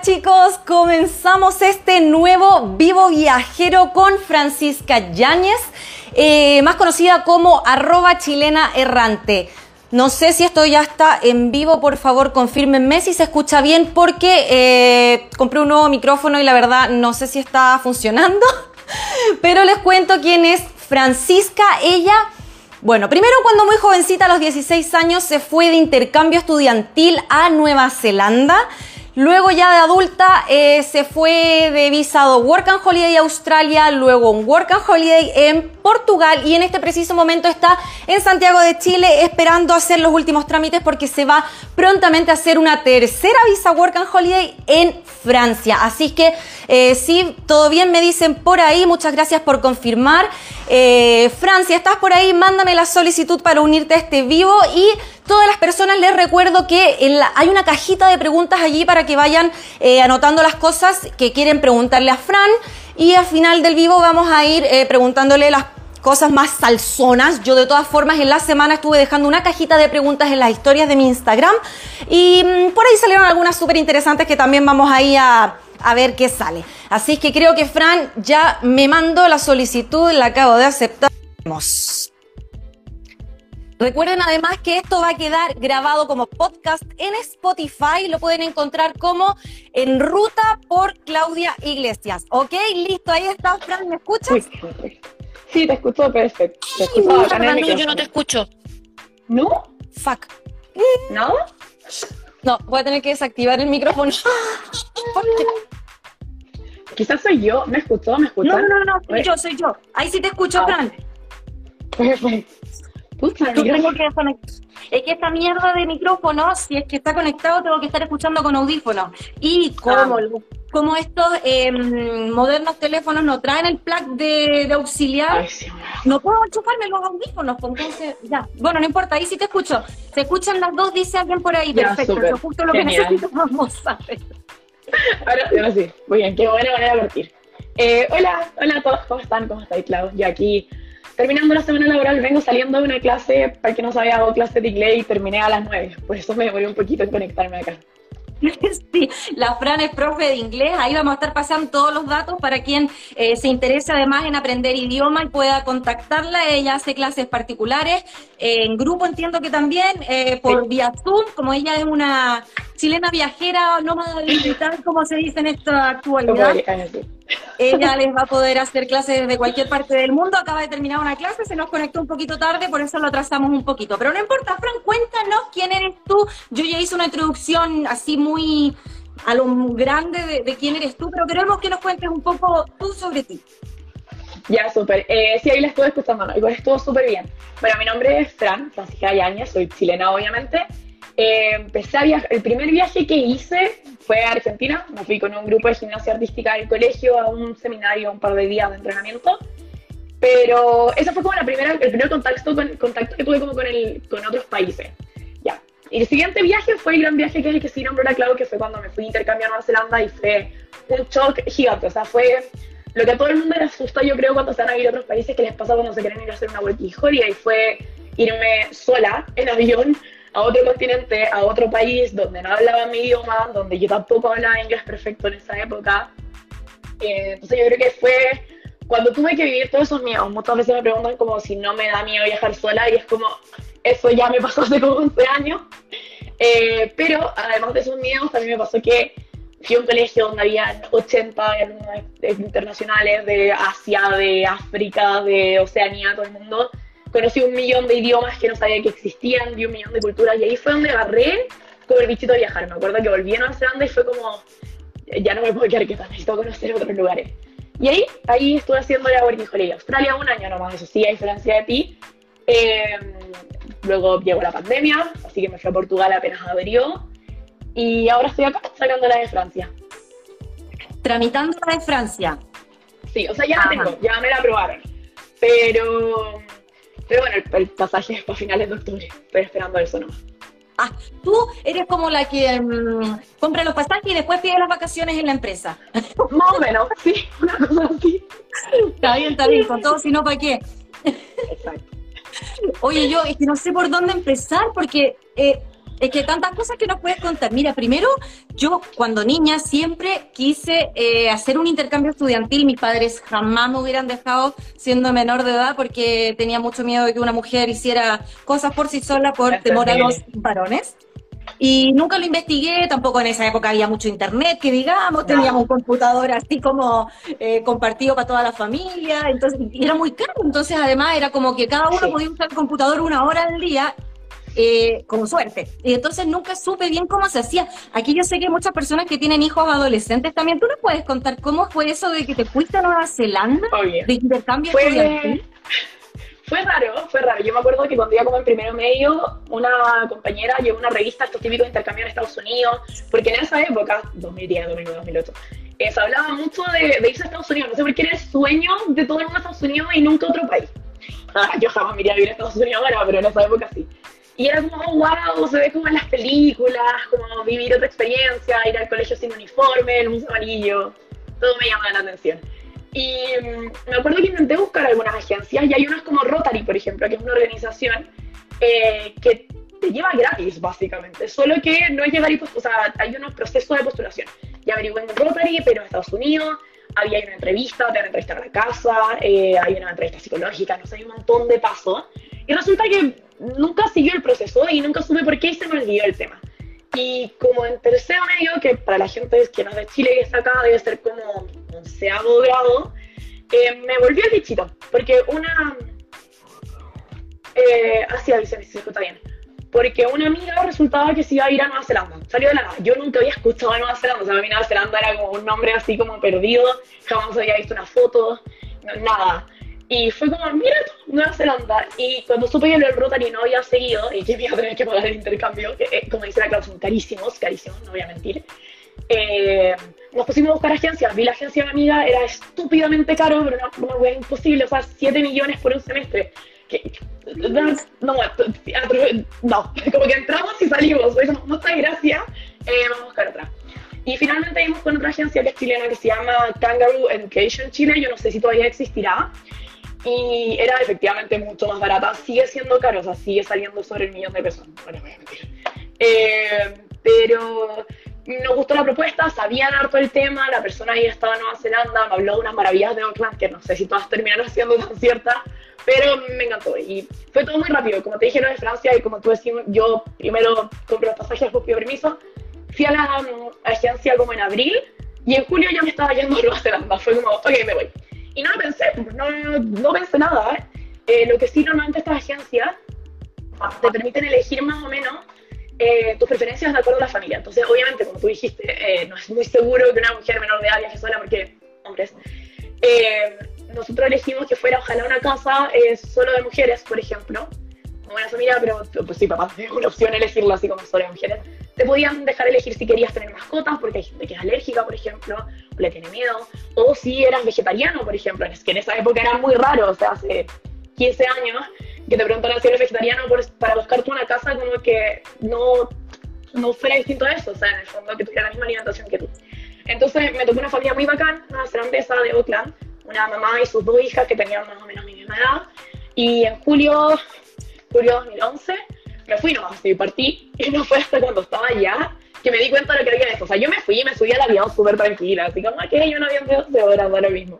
Chicos, comenzamos este nuevo vivo viajero con Francisca Yáñez, eh, más conocida como arroba chilena errante. No sé si esto ya está en vivo, por favor confírmenme si se escucha bien porque eh, compré un nuevo micrófono y la verdad no sé si está funcionando, pero les cuento quién es Francisca. Ella bueno, primero cuando muy jovencita, a los 16 años, se fue de intercambio estudiantil a Nueva Zelanda. Luego ya de adulta eh, se fue de visado Work and Holiday Australia, luego un Work and Holiday en Portugal y en este preciso momento está en Santiago de Chile esperando hacer los últimos trámites porque se va prontamente a hacer una tercera visa Work and Holiday en Francia. Así que eh, sí, todo bien me dicen por ahí, muchas gracias por confirmar. Eh, Francia, ¿estás por ahí? Mándame la solicitud para unirte a este vivo y todas las personas les recuerdo que hay una cajita de preguntas allí para que vayan eh, anotando las cosas que quieren preguntarle a Fran y al final del vivo vamos a ir eh, preguntándole las cosas más salsonas. Yo de todas formas en la semana estuve dejando una cajita de preguntas en las historias de mi Instagram y mm, por ahí salieron algunas súper interesantes que también vamos ahí a, a ver qué sale. Así que creo que Fran ya me mandó la solicitud, la acabo de aceptar. Recuerden además que esto va a quedar grabado como podcast en Spotify. Lo pueden encontrar como En Ruta por Claudia Iglesias. ¿Ok? Listo, ahí está, Fran. ¿Me escuchas? Sí, te escucho perfecto. Te escucho no, yo no te escucho. ¿No? Fuck. ¿No? No, voy a tener que desactivar el micrófono. Quizás soy yo. ¿Me escuchó? ¿Me escuchó? No, no, no, soy yo, soy yo. Ahí sí te escucho, ah. Fran. Perfecto. Es que esta mierda de micrófono, si es que está conectado, tengo que estar escuchando con audífonos. Y como, ah. como estos em, modernos teléfonos no traen el plug de, auxiliar, no puedo enchufarme los audífonos. Pues, entonces, ya. Bueno, no importa, ahí sí te escucho. Se escuchan las dos, dice alguien por ahí. Perfecto, eso justo lo que necesito. Vamos a ver. Ahora, ahora sí. Muy bien, qué buena manera de partir. Eh, hola, hola a todos, ¿cómo están? ¿Cómo estáis, Clau? Yo aquí terminando la semana laboral, vengo saliendo de una clase, para que no sabía, hago clase de inglés y terminé a las 9. Por eso me demoré un poquito en conectarme acá. Sí, la Fran es profe de inglés, ahí vamos a estar pasando todos los datos para quien eh, se interese además en aprender idioma y pueda contactarla. Ella hace clases particulares, eh, en grupo entiendo que también, eh, por vía Zoom, como ella es una chilena viajera, nómada digital, como se dice en esta actualidad. Ella les va a poder hacer clases desde cualquier parte del mundo. Acaba de terminar una clase, se nos conectó un poquito tarde, por eso lo atrasamos un poquito. Pero no importa, Fran, cuéntanos quién eres tú. Yo ya hice una introducción así muy a lo grande de, quién eres tú, pero queremos que nos cuentes un poco tú sobre ti. Ya, súper. Eh, sí, ahí la estuve escuchando, igual estuvo súper bien. Bueno, mi nombre es Fran, Francisca Yañez, soy chilena obviamente. Eh, empecé a viajar, el primer viaje que hice fue a Argentina, me fui con un grupo de gimnasia artística del colegio a un seminario, un par de días de entrenamiento, pero ese fue como la primera, el primer contacto, con, contacto que tuve como con, el, con otros países. Ya. Y el siguiente viaje fue el gran viaje que es el que sí nombró la Clau, que fue cuando me fui a intercambio a Nueva Zelanda y fue un shock gigante, o sea, fue lo que a todo el mundo le asusta, yo creo, cuando se van a ir a otros países, que les pasa cuando se quieren ir a hacer una vuelta y fue irme sola en avión a otro continente, a otro país donde no hablaba mi idioma, donde yo tampoco hablaba inglés perfecto en esa época. Eh, entonces yo creo que fue cuando tuve que vivir todos esos miedos. Muchas veces me preguntan como si no me da miedo viajar sola y es como, eso ya me pasó hace como 11 años. Eh, pero además de esos miedos, también me pasó que fui a un colegio donde había 80 alumnos internacionales de Asia, de África, de Oceanía, todo el mundo conocí un millón de idiomas que no sabía que existían, vi un millón de culturas y ahí fue donde agarré como el bichito de viajar. Me acuerdo que volví a Nueva Zelanda y fue como, ya no me puedo quedar quieta, necesito conocer otros lugares. Y ahí, ahí estuve haciendo la Working Holiday Australia un año nomás, eso sí, a diferencia de ti. Em, luego llegó la pandemia, así que me fui a Portugal apenas abrió. Y ahora estoy acá sacando la de Francia. Tramitando la de Francia. Sí, o sea, ya la tengo, ya me la aprobaron. Pero pero bueno, el, pasaje es para finales de octubre. Estoy esperando eso nomás. Ah, tú eres como la que mm, compra los pasajes y después pide las vacaciones en la empresa. Más o menos, sí, una cosa así. Está bien, está bien, con todo, si no, ¿para qué? Exacto. Oye, yo es que no sé por dónde empezar porque eh, Es que tantas cosas que nos puedes contar. Mira, primero, yo cuando niña siempre quise eh, hacer un intercambio estudiantil. Mis padres jamás me hubieran dejado siendo menor de edad porque tenía mucho miedo de que una mujer hiciera cosas por sí sola por temor a los varones. Y nunca lo investigué, tampoco en esa época había mucho internet, que digamos, teníamos un computador así como eh, compartido para toda la familia, entonces era muy caro, entonces además era como que cada uno podía usar el computador una hora al día eh, como suerte. Y entonces nunca supe bien cómo se hacía. Aquí yo sé que hay muchas personas que tienen hijos adolescentes también. ¿Tú nos puedes contar cómo fue eso de que te fuiste a Nueva Zelanda? De intercambio fue, Fue raro, fue raro. Yo me acuerdo que cuando iba como en primero medio, una compañera llevó una revista, estos típicos intercambios en Estados Unidos, porque en esa época, 2010, 2009, 2008, se hablaba mucho de, de, irse a Estados Unidos. No sé por qué era el sueño de todo el mundo a Estados Unidos y nunca a otro país. Ah, yo jamás me iría a vivir a Estados Unidos ahora, pero en esa época sí. Y era como, wow, se ve como en las películas, como vivir otra experiencia, ir al colegio sin uniforme, el bus amarillo, todo me llamaba la atención. Y mm, me acuerdo que intenté buscar algunas agencias y hay unas como Rotary, por ejemplo, que es una organización eh, que te lleva gratis, básicamente. Solo que no es llegar y, o sea, hay unos procesos de postulación. Ya averigué en Rotary, pero en Estados Unidos había una entrevista, te van a entrevistar a la casa, eh, hay una entrevista psicológica, no sé, hay un montón de pasos. Y resulta que nunca siguió el proceso y nunca supe por qué y se me olvidó el tema. Y como en tercero medio, que para la gente que no es de Chile y está acá debe ser como onceavo grado, eh, me volvió el bichito. Porque una... Eh, así avísame si se escucha bien. Porque una amiga resultaba que se iba a ir a Nueva Zelanda. Salió de la nada. Yo nunca había escuchado a Nueva Zelanda. O sea, a mí Nueva Zelanda era como un nombre así como perdido. Jamás había visto una foto. nada. Y fue como, mira Nueva Zelanda. Y cuando supe que el Rotary no había seguido y que iba a tener que pagar el intercambio, que eh, como dice la Clau, son carísimos, carísimos, no voy a mentir, eh, nos pusimos a buscar agencias. Vi la agencia de mi amiga, era estúpidamente caro, pero una, una imposible, o sea, 7 millones por un semestre. No, no, no, como que entramos y salimos. Como, muchas gracias, eh, vamos a buscar otra. Y finalmente vimos con otra agencia que es chilena que se llama Kangaroo Education Chile. Yo no sé si todavía existirá, y era efectivamente mucho más barata. Sigue siendo caro, o sea, sigue saliendo sobre el millón de pesos. Bueno, voy a mentir. Eh, pero nos gustó la propuesta, sabían harto el tema, la persona ahí estaba en Nueva Zelanda, me habló de unas maravillas de Auckland, que no sé si todas terminaron siendo tan ciertas, pero me encantó. Y fue todo muy rápido, como te dije, lo de Francia, y como tú decías, yo primero compré los pasajes por permiso, fui a la um, agencia como en abril, y en julio ya me estaba yendo a Nueva Zelanda, fue como, ok, me voy. Y no lo pensé, no, no pensé nada. ¿eh? Eh, lo que sí normalmente estas agencias te permiten elegir más o menos eh, tus preferencias de acuerdo a la familia. Entonces, obviamente, como tú dijiste, no es muy seguro que una mujer menor de edad viaje sola porque, hombres, nosotros elegimos que fuera ojalá una casa solo de mujeres, por ejemplo, como una familia, pero pues sí, papá, es una opción elegirlo así como solo de mujeres. Te podían dejar elegir si querías tener mascotas, porque hay gente que es alérgica, por ejemplo, o le tiene miedo, o si eras vegetariano, por ejemplo, es que en esa época era muy raro, o sea, hace 15 años, que te preguntaran si eres vegetariano para buscarte una casa como que no, no fuera distinto a eso, o sea, en el fondo que tuviera la misma alimentación que tú. Entonces me tocó una familia muy bacán, una cerandesa de Oakland, una mamá y sus dos hijas que tenían más o menos mi misma edad, y en julio, julio 2011 me fui nomás, y partí, y no fue hasta cuando estaba allá que me di cuenta de lo que había esto. O sea, yo me fui y me subí al avión súper tranquila, así como, que hay un avión de 12 horas, ahora mismo.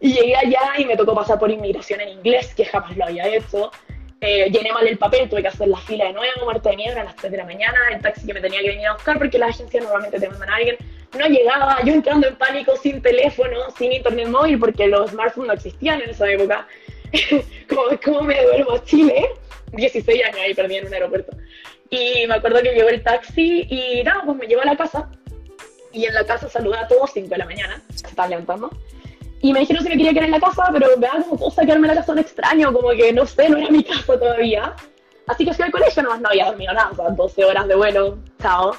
Y llegué allá y me tocó pasar por inmigración en inglés, que jamás lo había hecho. Eh, llené mal el papel, tuve que hacer la fila de nuevo, muerta de miedo, a las 3 de la mañana, el taxi que me tenía que venir a buscar, porque las agencias normalmente te mandan a alguien, no llegaba, yo entrando en pánico, sin teléfono, sin internet móvil, porque los smartphones no existían en esa época. como, ¿Cómo me devuelvo a Chile? 16 años ahí perdí en un aeropuerto. Y me acuerdo que llegó el taxi y nada, pues me llevó a la casa. Y en la casa saludaba a todos 5 de la mañana, se estaban levantando. Y me dijeron si me quería quedar en la casa, pero me da como cosa quedarme en la casa un extraño, como que no sé, no era mi casa todavía. Así que fui al colegio, nomás no había dormido nada, o sea, 12 horas de vuelo, chao.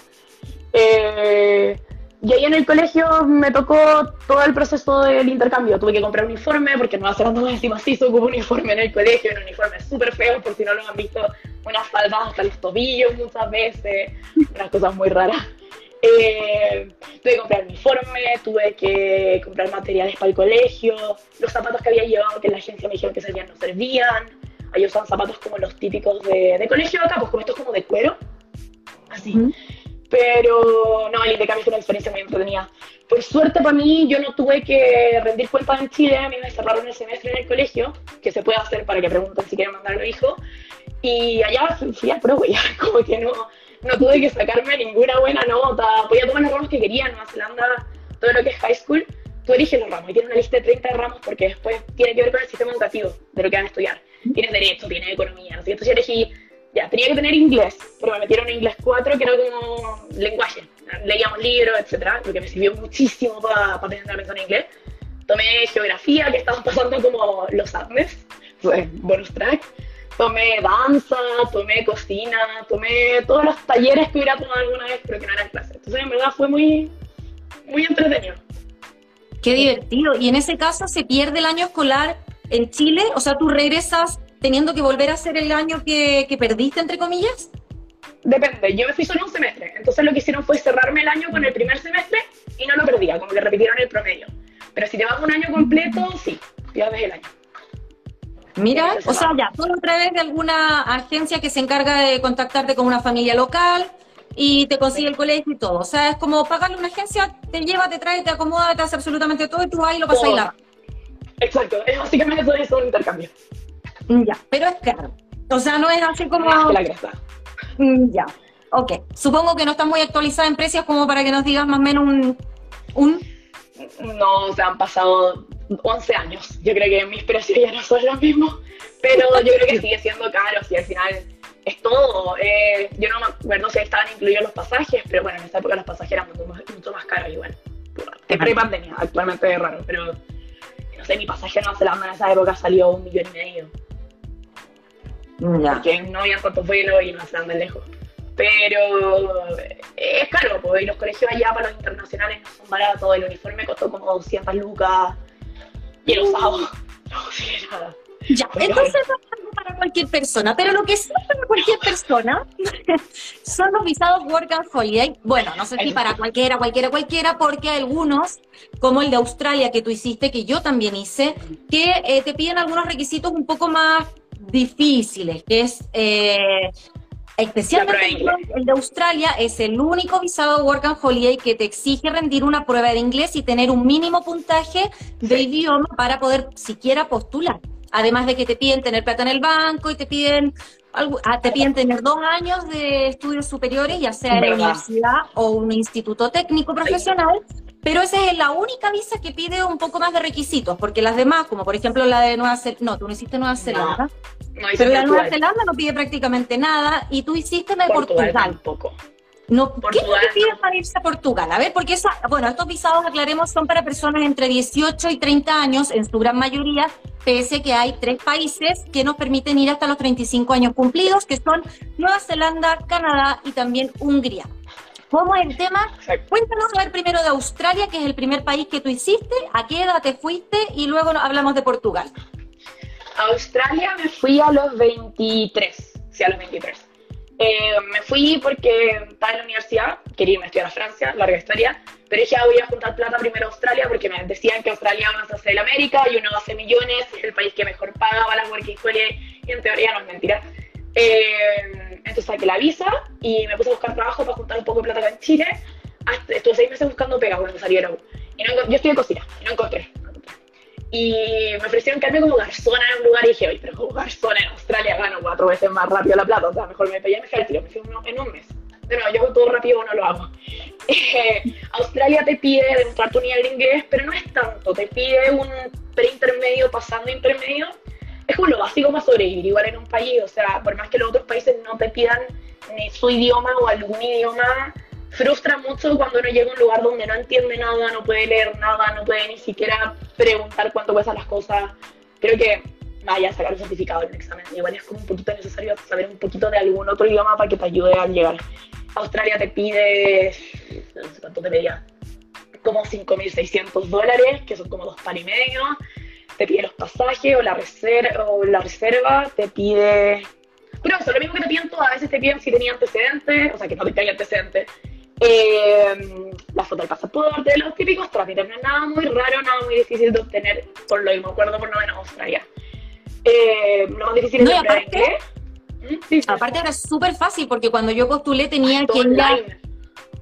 Eh, y ahí en el colegio me tocó todo el proceso del intercambio. Tuve que comprar un uniforme, porque no hace tanto encima sí se ocupa un uniforme en el colegio, un uniforme súper feo, por si no lo han visto, unas faldas hasta los tobillos muchas veces, unas cosas muy raras. Eh, tuve que comprar uniforme, tuve que comprar materiales para el colegio, los zapatos que había llevado que en la agencia me dijeron que servían no servían. Ahí usaban zapatos como los típicos de, de colegio acá, pues como estos como de cuero, así. Pero no, el intercambio fue una experiencia muy entretenida. Por suerte para mí, yo no tuve que rendir cuentas en Chile, a mí me cerraron el semestre en el colegio, que se puede hacer para que pregunten si quieren mandar a hijo. Y allá fui a pro, ya, como que no, no tuve que sacarme ninguna buena nota. Podía tomar los ramos que quería en Nueva Zelanda, todo lo que es high school. Tú eliges los ramos y tienes una lista de 30 ramos porque después tiene que ver con el sistema educativo de lo que van a estudiar. Tienes derecho, tienes economía, no sé. Entonces yo elegí ya, tenía que tener inglés, pero me metieron en inglés 4, que era como lenguaje. Leíamos libros, etcétera, lo que me sirvió muchísimo para pa tener la en inglés. Tomé geografía, que estaban pasando como los ADMES, bonus track. Tomé danza, tomé cocina, tomé todos los talleres que hubiera tomado alguna vez, pero que no eran clases. Entonces, en verdad, fue muy, muy entretenido. Qué divertido. Y en ese caso, ¿se pierde el año escolar en Chile? O sea, tú regresas teniendo que volver a hacer el año que, perdiste, entre comillas? Depende, yo me fui solo un semestre, entonces lo que hicieron fue cerrarme el año con el primer semestre y no lo perdía, como que repitieron el promedio. Pero si te vas un año completo, sí, pierdes el año. Mira, o sea, ya, todo a través de alguna agencia que se encarga de contactarte con una familia local y te consigue el colegio y todo. O sea, es como pagarle a una agencia, te lleva, te trae, te acomoda, te hace absolutamente todo y tú ahí lo pasas y la. Exacto, es básicamente todo eso un intercambio. Mm, ya, pero es caro. O sea, no es así como... la cresta. Mm, ya, ok. Supongo que no está muy actualizada en precios como para que nos digas más o menos un... un... No, o sea, han pasado 11 años. Yo creo que mis precios ya no son los mismos, pero yo creo que sigue siendo caro, si al final es todo. Eh, yo no me acuerdo si estaban incluidos los pasajes, pero bueno, en esa época los pasajes eran mucho más, mucho más caros igual. De pre-pandemia, actualmente es raro, pero no sé, mi pasaje a Nueva Zelanda en esa época salió un millón y medio. Porque no había tantos vuelos y no se de lejos. Pero es caro, porque los colegios allá para los internacionales no son baratos. El uniforme costó como 200 lucas y el usado no sirve nada. Ya, entonces no es algo para cualquier persona, pero lo que sí es para cualquier persona son los visados Work and Holiday. Bueno, no sé si para cualquiera, cualquiera, cualquiera, porque algunos, como el de Australia que tú hiciste, que yo también hice, que eh, te piden algunos requisitos un poco más difíciles, que es eh, especialmente el de Australia, es el único visado Work and Holiday que te exige rendir una prueba de inglés y tener un mínimo puntaje de idioma para poder siquiera postular. Además de que te piden tener plata en el banco y te piden ah, te piden tener dos años de estudios superiores, ya sea en la universidad o un instituto técnico profesional, pero esa es la única visa que pide un poco más de requisitos, porque las demás, como por ejemplo la de Nueva Zelanda, no, tú no hiciste Nueva Zelanda, pero la Nueva Zelanda no pide prácticamente nada, y tú hiciste la de Portugal. Tampoco. No, ¿Qué es lo que pide para irse a Portugal? A ver, porque esa, bueno, estos visados, aclaremos, son para personas entre 18 y 30 años, en su gran mayoría, pese a que hay tres países que nos permiten ir hasta los 35 años cumplidos, que son Nueva Zelanda, Canadá y también Hungría. ¿Cómo es el tema? Cuéntanos a ver primero de Australia, que es el primer país que tú hiciste, a qué edad te fuiste y luego hablamos de Portugal. A Australia me fui a los 23, sí, a los 23. Eh, me fui porque estaba en la universidad, quería irme a estudiar a Francia, larga historia, pero dije, ah, voy a juntar plata primero a Australia porque me decían que Australia va a hacer el América y uno hace millones, es el país que mejor paga para las working holiday y en teoría no es mentira. Eh, entonces saqué la visa y me puse a buscar trabajo para juntar un poco de plata acá en Chile. Hasta, estuve seis meses buscando pega cuando salieron. Y no, yo en cocina y no encontré, Y me ofrecieron quedarme como garzona en un lugar y dije, oye, pero como garzona en Australia gano cuatro veces más rápido la plata. O sea, mejor me pedí me fui tiro, me en un mes. De nuevo, yo todo rápido no lo hago. Eh, Australia te pide demostrar tu nivel de inglés, pero no es tanto. Te pide un pre-intermedio pasando intermedio es como lo básico para sobrevivir igual en un país, o sea, por más que los otros países no te pidan ni su idioma o algún idioma, frustra mucho cuando uno llega a un lugar donde no entiende nada, no puede leer nada, no puede ni siquiera preguntar cuánto cuestan las cosas. Creo que vaya a sacar un certificado en un examen. Igual es como un poquito necesario saber un poquito de algún otro idioma para que te ayude a llegar. Australia te pide, no sé cuánto te pedía, como 5.600 dólares, que son como dos par y medio te pide los pasajes o la, reserva, o la reserva, te pide... Pero eso, lo mismo que te piden todas, a veces te piden si tenía antecedentes, o sea, que no te piden antecedentes, eh, la foto del pasaporte, los típicos trámites, no es nada muy raro, nada muy difícil de obtener, por lo mismo acuerdo por lo menos Australia. Eh, lo más difícil no, aparte, Aparte ahora es súper fácil porque cuando yo postulé tenía que ir a...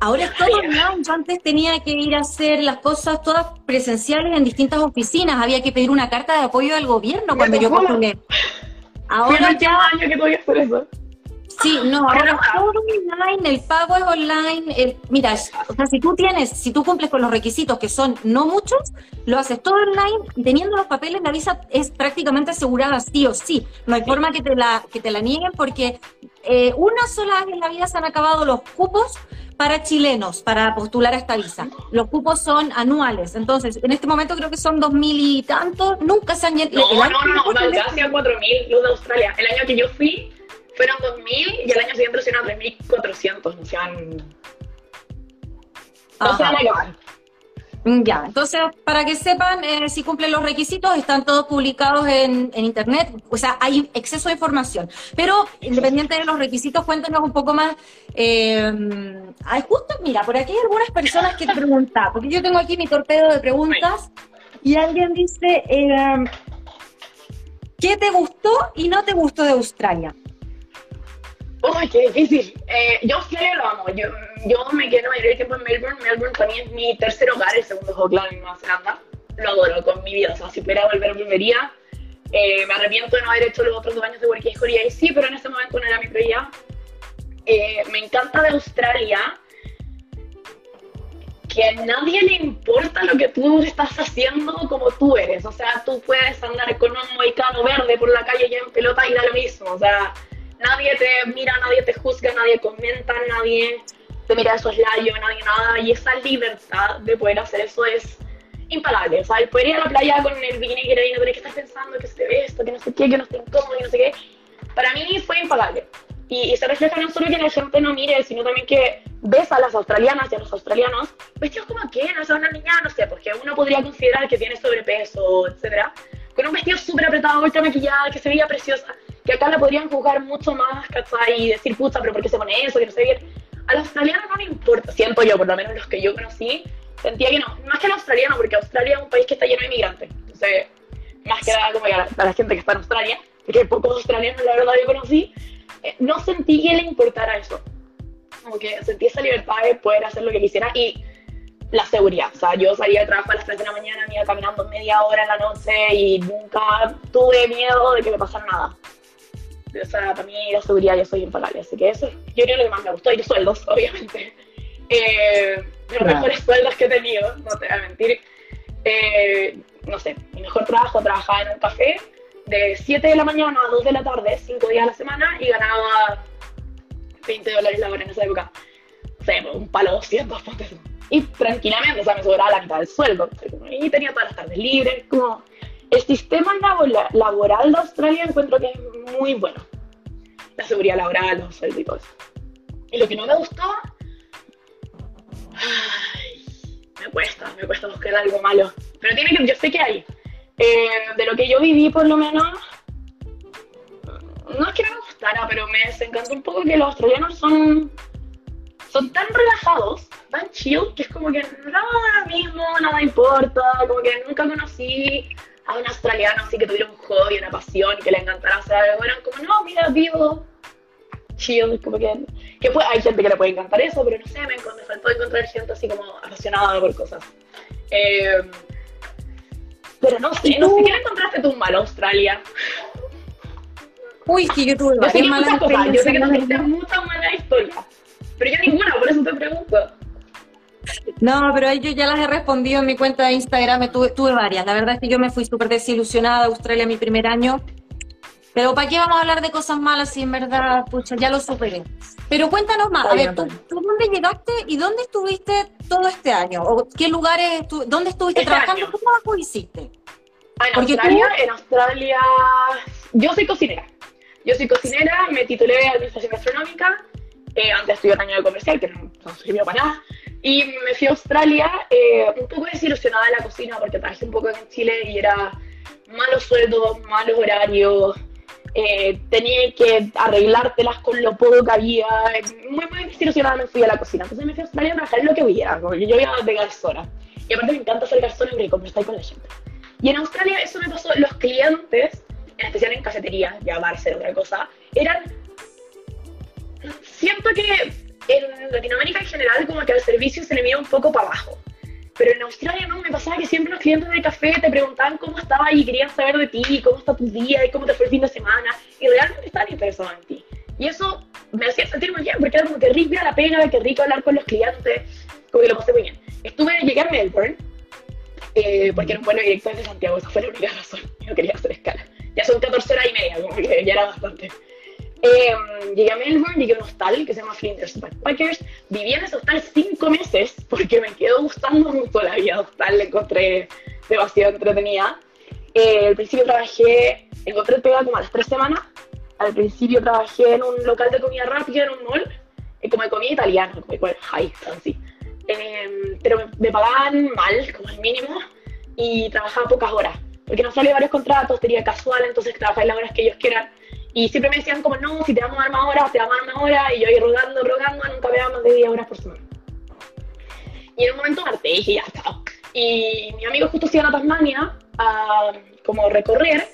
Ahora es todo online. Yo antes tenía que ir a hacer las cosas todas presenciales en distintas oficinas. Había que pedir una carta de apoyo del gobierno cuando yo postulé. Ahora ya... año que voy a hacer eso. Sí, no, ahora todo online, el pago es online. mira, o sea, si tú tienes, si tú cumples con los requisitos, que son no muchos, lo haces todo online, teniendo los papeles, la visa es prácticamente asegurada sí o sí. No hay forma que te la, que te la nieguen porque eh, una sola vez en la vida se han acabado los cupos para chilenos para postular a esta visa. Los cupos son anuales, entonces en este momento creo que son dos mil y tantos, nunca se han. No, no, no, no, ya hacían cuatro mil los de Australia. El año que yo fui fueron 2.000 y el año siguiente fueron 3.400, o sea, no se mm, Ya, entonces, para que sepan, eh, si cumplen los requisitos, están todos publicados en, internet, o sea, hay exceso de información. Pero, independiente de los requisitos, cuéntanos un poco más. Eh, justo, mira, por aquí hay algunas personas que te preguntan, porque yo tengo aquí mi torpedo de preguntas, y alguien dice, eh, ¿qué te gustó y no te gustó de Australia? ¡Ay, qué difícil! Eh, yo Australia lo amo. Yo, yo me quedo mayoría del tiempo en Melbourne. Melbourne para mí es mi tercer hogar, el segundo es Auckland en Nueva Zelanda. Lo adoro con mi vida. O sea, si pudiera volver, volvería. Eh, me arrepiento de no haber hecho los otros dos años de Working Holiday. Sí, pero en este momento no era mi prioridad. Eh, me encanta de Australia que a nadie le importa lo que tú estás haciendo como tú eres. O sea, tú puedes andar con un moicano verde por la calle ya en pelota y da lo mismo. O sea, nadie te mira, nadie te juzga, nadie comenta, nadie te mira de soslayo, nadie nada, y esa libertad de poder hacer eso es impagable. O sea, el poder ir a la playa con el bikini que no tener que estar pensando que se te ve esto, que no sé qué, que no esté incómodo, que no sé qué, para mí fue impagable. Y, se refleja no solo que la gente no mire, sino también que ves a las australianas y a los australianos vestidos como que, no sé, una niña, no sé, porque uno podría considerar que tiene sobrepeso, etcétera, con un vestido súper apretado, ultra maquillada, que se veía preciosa que acá la podrían jugar mucho más, ¿cachai? Y decir, puta, pero ¿por qué se pone eso? Que no sé bien. A los australianos no le importa, siento yo, por lo menos los que yo conocí, sentía que no. Más que al australiano, porque Australia es un país que está lleno de inmigrantes. Entonces, más que nada como a la, gente que está en Australia, porque pocos australianos la verdad yo conocí, eh, no sentí que le importara eso. Como que sentí esa libertad de poder hacer lo que quisiera y la seguridad. O sea, yo salía de trabajo a las 3 de la mañana, me iba caminando media hora en la noche y nunca tuve miedo de que me pasara nada. O sea, para mí la seguridad yo soy impagable, así que eso yo creo lo que más me gustó, y los sueldos, obviamente. Eh, los mejores sueldos que he tenido, no te voy a mentir. Eh, no sé, mi mejor trabajo, trabajaba en un café de 7 de la mañana a 2 de la tarde, 5 días a la semana, y ganaba 20 dólares la hora en esa época. O sea, un palo 200, ponte Y tranquilamente, o sea, me sobraba la mitad del sueldo. Y tenía todas las tardes libres, como el sistema laboral de Australia encuentro que es muy bueno. La seguridad laboral, los sueldos y lo que no me gustó, ay, me cuesta, me cuesta buscar algo malo. Pero tiene que, yo sé que hay. Eh, de lo que yo viví, por lo menos, no es que no me gustara, pero me desencantó un poco que los australianos son, son tan relajados, tan chill, que es como que nada mismo, nada importa, como que nunca conocí a un australiano así que tuviera un hobby, una pasión, que le encantara hacer algo, bueno, como no, mira, vivo, chill, como que, que hay gente que le puede encantar eso, pero no sé, me, me faltó encontrar gente así como apasionada por cosas. Eh, pero no sé, no sé, ¿qué le encontraste tú mal Australia? Uy, que yo tuve varias malas cosas, Yo sé que no tuviste muchas malas historias, pero yo ninguna, por eso te pregunto. No, pero yo ya las he respondido en mi cuenta de Instagram, tuve, tuve varias. La verdad es que yo me fui súper desilusionada de Australia mi primer año. Pero ¿para qué vamos a hablar de cosas malas si en verdad, pucha, ya lo superé? Pero cuéntanos más, a ver, ¿tú, dónde llegaste y dónde estuviste todo este año? ¿O qué lugares, dónde estuviste este trabajando? ¿Cómo lo hiciste? En Australia, en Australia, yo soy cocinera. Yo soy cocinera, me titulé de Administración Gastronómica, eh, antes estudié un año de comercial, que no, no sirvió para nada. Y me fui a Australia eh, un poco desilusionada de la cocina porque trabajé un poco en Chile y era malos sueldos, malos horarios, eh, tenía que arreglártelas con lo poco que había. Muy, muy desilusionada me fui a la cocina. Entonces me fui a Australia a trabajar lo que hubiera, porque yo iba de garzona. Y aparte me encanta ser garzona y conversar con la gente. Y en Australia eso me pasó, los clientes, en especial en cafetería, ya bar, otra cosa, eran siento que en Latinoamérica en general como que al servicio se le mira un poco para abajo. Pero en Australia no, me pasaba que siempre los clientes del café te preguntaban cómo estaba y querían saber de ti, cómo está tu día y cómo te fue el fin de semana. Y realmente estaban interesados en ti. Y eso me hacía sentir muy bien, porque era como que rico la pega, que rico hablar con los clientes, como que lo pasé muy bien. Estuve, llegué a Melbourne, eh, porque era un vuelo directo desde Santiago, esa fue la única razón. No quería hacer escala. Ya son 14 horas y media, como que ya era bastante. Eh, llegué a Melbourne, llegué a un hostal que se llama Flinders Backpackers. Viví en ese hostal cinco meses porque me quedó gustando mucho la vida hostal, la encontré demasiado entretenida. Eh, al principio trabajé, encontré pega como a las tres semanas. Al principio trabajé en un local de comida rápida, en un mall, eh, como de comida italiana, como de high fancy. Eh, pero me, me, pagaban mal, como el mínimo, y trabajaba pocas horas. Porque no salía varios contratos, tenía casual, entonces trabajaba las horas que ellos quieran y siempre me decían como, no, si te vamos a dar más horas, te vamos a dar más horas. Y yo ahí rogando, rogando, nunca me daban más de 10 horas por semana. Y en un momento harté dije, ya está. Y mi amigo justo se iba a Tasmania a como recorrer.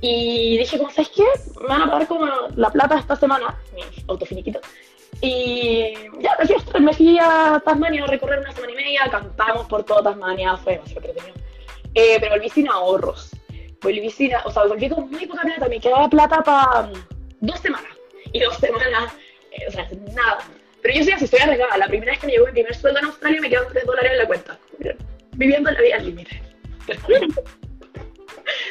Y dije, como, ¿sabes qué? Me van a pagar como la plata esta semana, mi autofiniquito. Y ya, me fui a Tasmania a recorrer una semana y media, cantamos por toda Tasmania, fue demasiado entretenido. Eh, pero volví sin ahorros volví o sea, volví con muy poca plata, me quedaba plata para mm, dos semanas. Y dos semanas, eh, o sea, nada. Pero yo sí así, estoy arreglada. La primera vez que me llegó mi primer sueldo en Australia me quedaban 3 dólares en la cuenta. Viviendo la vida al límite.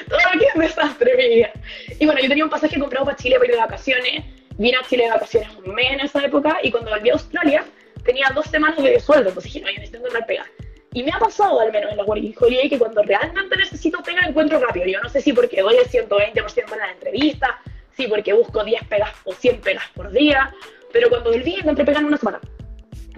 Todo aquí es desastre, mi vida. Y bueno, yo tenía un pasaje comprado para Chile para ir de vacaciones. Vine a Chile de vacaciones un mes en esa época y cuando volví a Australia tenía dos semanas de sueldo. Entonces dije, no, yo necesito encontrar pega. Y me ha pasado, al menos en la Working Holiday, que cuando realmente necesito pega, encuentro rápido. Yo no sé si porque doy el 120% en la entrevista, si porque busco 10 pegas o 100 pegas por día, pero cuando volví encontré pega en una semana.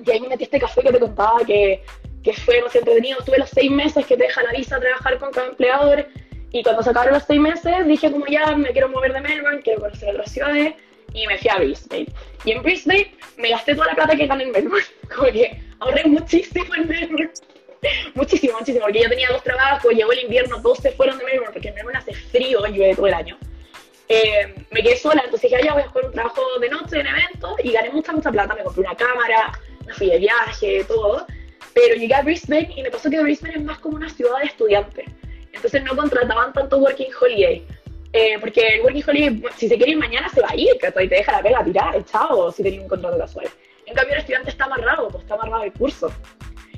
Y ahí me metí este café que te contaba que, que fue más entretenido. Tuve los seis meses que te deja la visa a trabajar con cada empleador. Y cuando se acabaron los seis meses, dije como ya me quiero mover de Melbourne, quiero conocer otras ciudades. Y me fui a Brisbane. Y en Brisbane me gasté toda la plata que gané en Melbourne. Como que ahorré muchísimo en Melbourne. muchísimo, muchísimo, porque yo tenía dos trabajos, llegó el invierno, todos se fueron de Melbourne, porque en Melbourne hace frío, llueve todo el año. Eh, me quedé sola, entonces dije, ya voy a jugar un trabajo de noche en eventos y gané mucha, mucha plata, me compré una cámara, me fui de viaje, todo. Pero llegué a Brisbane y me pasó que Brisbane es más como una ciudad de estudiantes. Entonces no contrataban tanto Working Holiday. Eh, porque el Working Holiday, si se quiere ir mañana, se va a ir, que te deja la pega tirar, chao, si tenía un contrato casual. En cambio, el estudiante está amarrado, pues está amarrado el curso.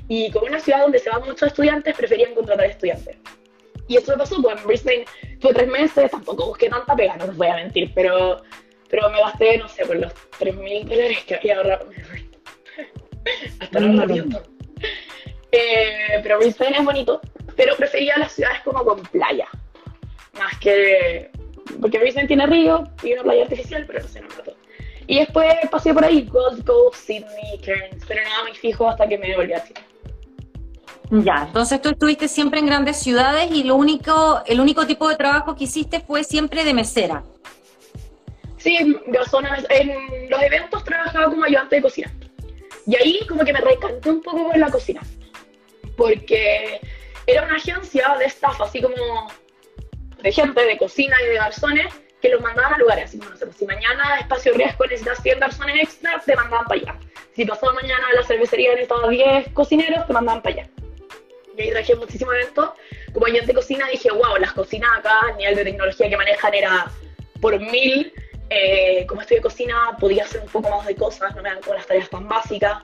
Y como una ciudad donde se van muchos estudiantes, preferían contratar estudiantes. Y eso me pasó, pues en Brisbane tuve tres meses, tampoco busqué tanta pega, no te voy a mentir, pero, pero me gasté, no sé, por los 3.000 dólares que había ahorrado. Hasta no lo eh, Pero Brisbane es bonito, pero prefería las ciudades como con playa, más que... Porque Brisbane tiene río y una playa artificial, pero no sé, no me mató. Y después pasé por ahí, Gold Coast, Sydney, Cairns, pero nada muy fijo hasta que me volví a Chile. Ya, entonces tú estuviste siempre en grandes ciudades y lo único, el único tipo de trabajo que hiciste fue siempre de mesera. Sí, en los eventos trabajaba como ayudante de cocina. Y ahí como que me reencanté un poco con la cocina. Porque era una agencia de staff, así como de gente de cocina y de garzones, que los mandaban a lugares. Así como, no sé, pues, si mañana Espacio Riesgo necesitas 100 garzones extra, te mandaban para allá. Si pasado mañana la cervecería necesitaba 10 cocineros, te mandaban para allá y ahí traje muchísimos eventos. Como ayudante de cocina dije, wow, las cocinas acá, el nivel de tecnología que manejan era por mil. Eh, como de cocina, podía hacer un poco más de cosas, no me dan como las tareas tan básicas.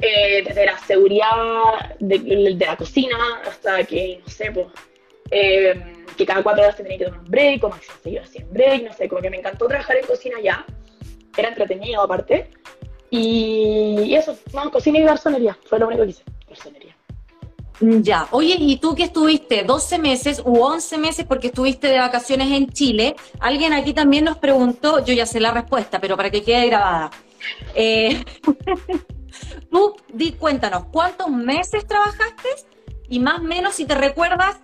Eh, desde la seguridad de, la cocina hasta que, no sé, pues, eh, que cada cuatro horas te tenía que tomar un break, como máximo seguir haciendo break, no sé, como que me encantó trabajar en cocina ya. Era entretenido aparte. Y, y eso, no, cocina y garzonería, fue lo único que hice, garzonería. Ya, oye, ¿y tú que estuviste 12 meses u 11 meses porque estuviste de vacaciones en Chile? Alguien aquí también nos preguntó, yo ya sé la respuesta, pero para que quede grabada. Eh, tú, di, cuéntanos, ¿cuántos meses trabajaste? Y más o menos, si te recuerdas,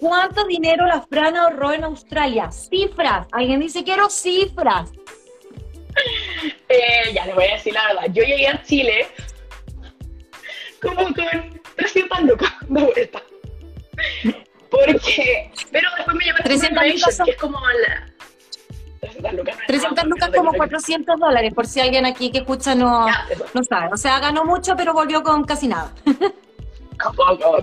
¿cuánto dinero la Fran ahorró en Australia? Cifras. Alguien dice, quiero cifras. Eh, ya les voy a decir la verdad. Yo llegué a Chile como con 300 lucas de vuelta. Porque, pero después me llevé 300 que es como la... 300 lucas. No 300 lucas como 400 dólares, por si alguien aquí que escucha no, no sabe. O sea, ganó mucho, pero volvió con casi nada.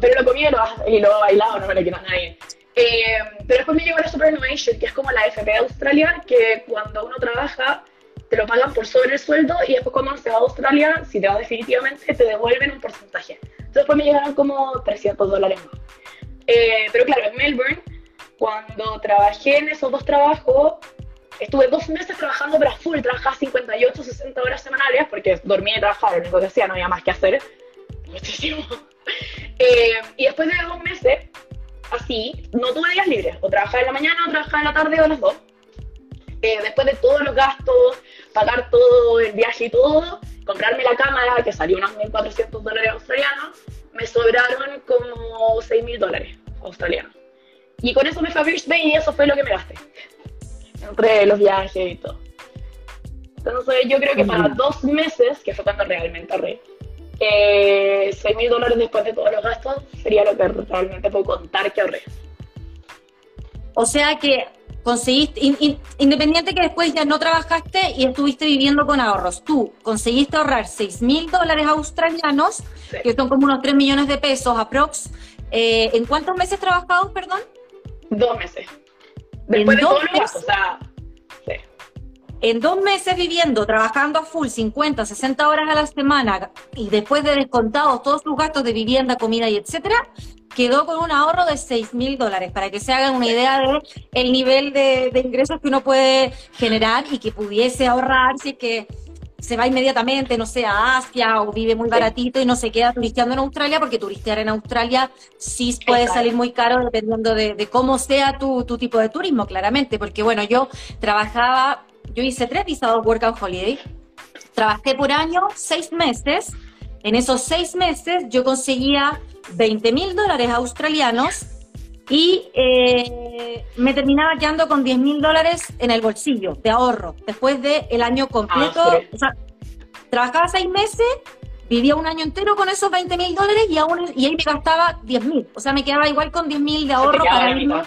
pero lo comí y lo, bailado, no me lo quiero a nadie. Eh, pero después me llegó la Superannuation, que es como la FP de Australia, que cuando uno trabaja te lo pagan por sobre el sueldo y después cuando se va a Australia, si te vas definitivamente, te devuelven un porcentaje. Después me llegaron como 300 dólares más. Eh, pero claro, en Melbourne, cuando trabajé en esos dos trabajos, estuve dos meses trabajando pero full, trabajaba 58, 60 horas semanales porque dormía y trabajaba, lo único que hacía, no había más que hacer. Muchísimo. Eh, y después de dos meses, así, no tuve días libres. O trabajaba en la mañana, o trabajaba en la tarde, o las dos. Después de todos los gastos, pagar todo el viaje y todo, comprarme la cámara, que salió unos 1.400 dólares australianos, me sobraron como 6.000 dólares australianos. Y con eso me fui a Bay y eso fue lo que me gasté. Entre los viajes y todo. Entonces yo creo que para dos meses, que fue cuando realmente ahorré, eh, 6 mil dólares después de todos los gastos sería lo que realmente puedo contar que ahorré. O sea que conseguiste, independiente que después ya no trabajaste y estuviste viviendo con ahorros, tú conseguiste ahorrar 6 mil dólares australianos, que son como unos 3 millones de pesos aprox. Eh, ¿En cuántos meses trabajados, perdón? Dos meses. Después de todos los gastos, o sea, en dos meses viviendo, trabajando a full, 50, 60 horas a la semana, y después de descontados todos sus gastos de vivienda, comida y etcétera, quedó con un ahorro de 6 mil dólares, para que se hagan una idea de el nivel de, ingresos que uno puede generar y que pudiese ahorrar si es que se va inmediatamente, no sé, a Asia o vive muy baratito y no se queda turisteando en Australia, porque turistear en Australia sí puede salir muy caro dependiendo de, de cómo sea tu, tu, tipo de turismo, claramente, porque bueno, yo trabajaba yo hice tres visados Work and Holiday. Trabajé por año seis meses. En esos seis meses yo conseguía 20 mil dólares australianos y eh, me terminaba quedando con 10 mil dólares en el bolsillo de ahorro después del el año completo. Ah, o sea, trabajaba seis meses, vivía un año entero con esos 20 mil dólares y, aún, y ahí me gastaba 10 mil. O sea, me quedaba igual con 10 mil de ahorro para irme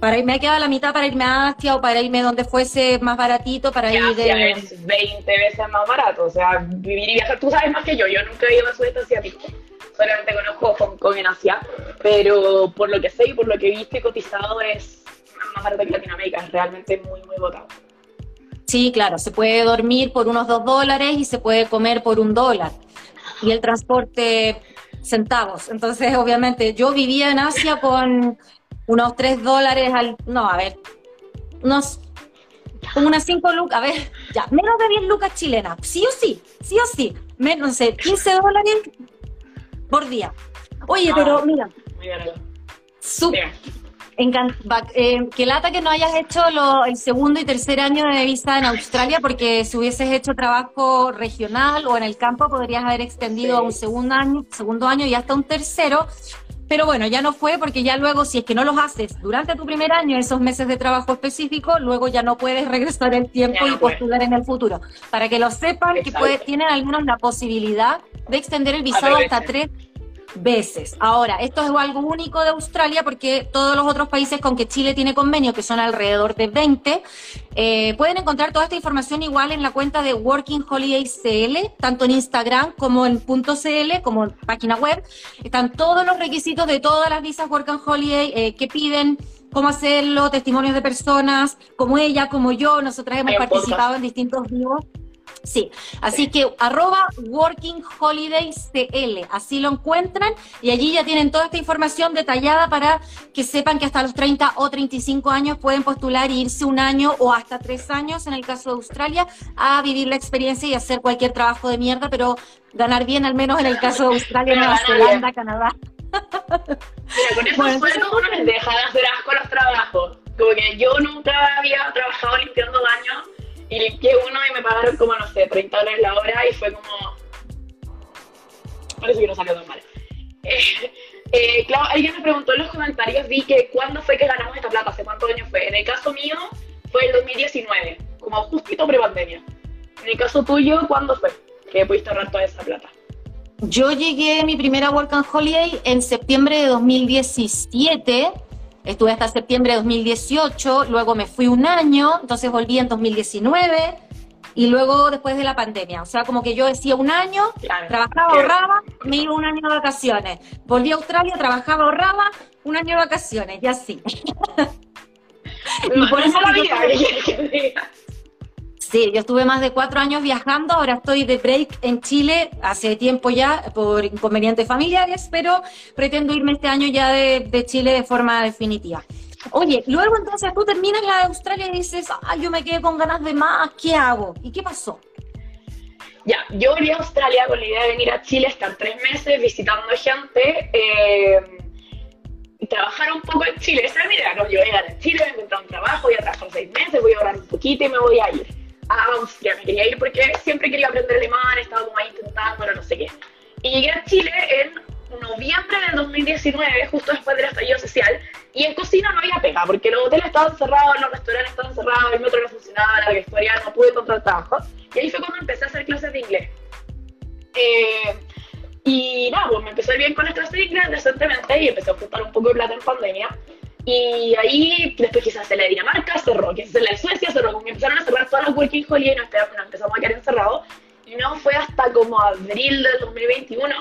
para irme quedado la mitad para irme a Asia o para irme donde fuese más baratito para ir de... es 20 veces más barato, o sea, vivir y viajar, tú sabes más que yo, yo nunca he ido a sudeste asiático, solamente conozco Hong Kong en Asia, pero por lo que sé y por lo que he visto y cotizado es más barato que Latinoamérica, es realmente muy, muy botado. Sí, claro, se puede dormir por unos dos dólares y se puede comer por un dólar. Y el transporte centavos. Entonces, obviamente, yo vivía en Asia con unos 3 dólares al. No, a ver. Unos. Unas 5 lucas. A ver, ya. Menos de 10 lucas chilenas. Sí o sí. Sí o sí. Menos, no sé, 15 dólares por día. Oye, pero ah, mira. Súper. Eh, que lata que no hayas hecho el segundo y tercer año de visa en Australia, porque si hubieses hecho trabajo regional o en el campo, podrías haber extendido a un segundo año, segundo año y hasta un tercero. Pero bueno, ya no fue porque ya luego, si es que no los haces durante tu primer año, esos meses de trabajo específico, luego ya no puedes regresar el tiempo y postular en el futuro. Para que lo sepan, que puede, tienen algunos la posibilidad de extender el visado hasta tres veces. Ahora, esto es algo único de Australia porque todos los otros países con que Chile tiene convenio, que son alrededor de 20, eh, pueden encontrar toda esta información igual en la cuenta de Working Holiday CL, tanto en Instagram como en .cl, como en página web. Están todos los requisitos de todas las visas Working Holiday eh, que piden cómo hacerlo, testimonios de personas como ella, como yo. Nosotras hemos participado en distintos vivos Sí, así que arroba Working Holiday CL, así lo encuentran y allí ya tienen toda esta información detallada para que sepan que hasta los 30 o 35 años pueden postular e irse un año o hasta tres años, en el caso de Australia, a vivir la experiencia y hacer cualquier trabajo de mierda, pero ganar bien al menos en el caso de Australia, Nueva Zelanda, Canadá. Mira, con eso bueno, uno les deja de hacer asco los trabajos. Como que yo nunca había trabajado limpiando baños y limpié uno y me pagaron como, no sé, 30 dólares la hora y fue como... Parece que no salió tan mal. Eh, eh, claro, alguien me preguntó en los comentarios, vi que cuándo fue que ganamos esta plata, hace cuántos años fue. En el caso mío fue el 2019, como justito pre-pandemia. En el caso tuyo, ¿cuándo fue que pudiste ahorrar toda esa plata? Yo llegué a mi primera Work and Holiday en septiembre de 2017 Estuve hasta septiembre de 2018, luego me fui un año, entonces volví en 2019 y luego después de la pandemia. O sea, como que yo decía un año, trabajaba, ahorraba, me iba un año de vacaciones. Volví a Australia, trabajaba, ahorraba, un año de vacaciones, y así. y por eso la vida. Sí, yo estuve más de cuatro años viajando, ahora estoy de break en Chile hace tiempo ya por inconvenientes familiares, pero pretendo irme este año ya de, Chile de forma definitiva. Oye, luego entonces tú terminas la de Australia y dices, ah, yo me quedé con ganas de más, ¿qué hago? ¿Y qué pasó? Ya, yo volví a Australia con la idea de venir a Chile, estar tres meses visitando gente, eh, trabajar un poco en Chile. Esa es mi idea, ¿no? Yo voy a llegar a Chile, voy a encontrar un trabajo, voy a trabajar seis meses, voy a ahorrar un poquito y me voy a ir a Austria, me quería ir porque siempre quería aprender alemán, estaba como ahí intentando, no sé qué. Y llegué a Chile en noviembre del 2019, justo después del estallido social, y en cocina no había pega, porque los hoteles estaban cerrados, los restaurantes estaban cerrados, el metro no funcionaba, la historia no pude encontrar trabajo. Y ahí fue cuando empecé a hacer clases de inglés. Eh, y nada, pues me empezó bien con las clases de inglés decentemente y empecé a juntar un poco de plata en pandemia. Y ahí, después quise hacer la de Dinamarca, cerró, quise hacer la de Suecia, cerró, como empezaron a cerrar todas las working holiday y nos, empezamos a quedar encerrados. Y no fue hasta como abril del 2021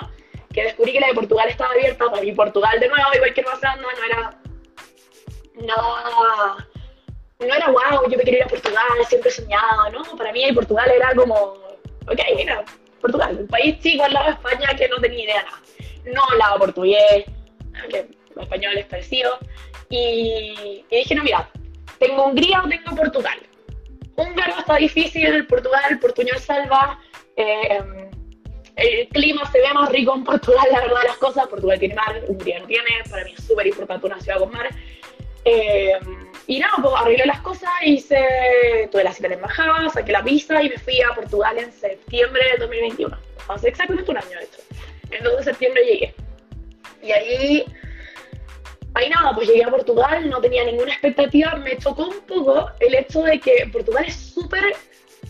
que descubrí que la de Portugal estaba abierta, para mí Portugal de nuevo, igual que Zelanda, no era nada, no era wow, yo me quería ir a Portugal, siempre soñaba, ¿no? Para mí Portugal era como, ok, mira, Portugal, un país chico al lado de España que no tenía idea nada. No hablaba portugués, que español es parecido, y, dije, no, mira, tengo Hungría o tengo Portugal. Húngaro está difícil, Portugal, Portuñol salva. Eh, el clima se ve más rico en Portugal, la verdad de las cosas. Portugal tiene mar, Hungría no tiene. Para mí es súper importante una ciudad con mar. Eh, y nada, pues arreglé las cosas, hice, tuve la cita de embajada, saqué la visa y me fui a Portugal en septiembre del 2021. Hace exactamente un año, de hecho. En 2 de septiembre llegué. Y ahí ahí nada, pues llegué a Portugal, no tenía ninguna expectativa, me chocó un poco el hecho de que Portugal es súper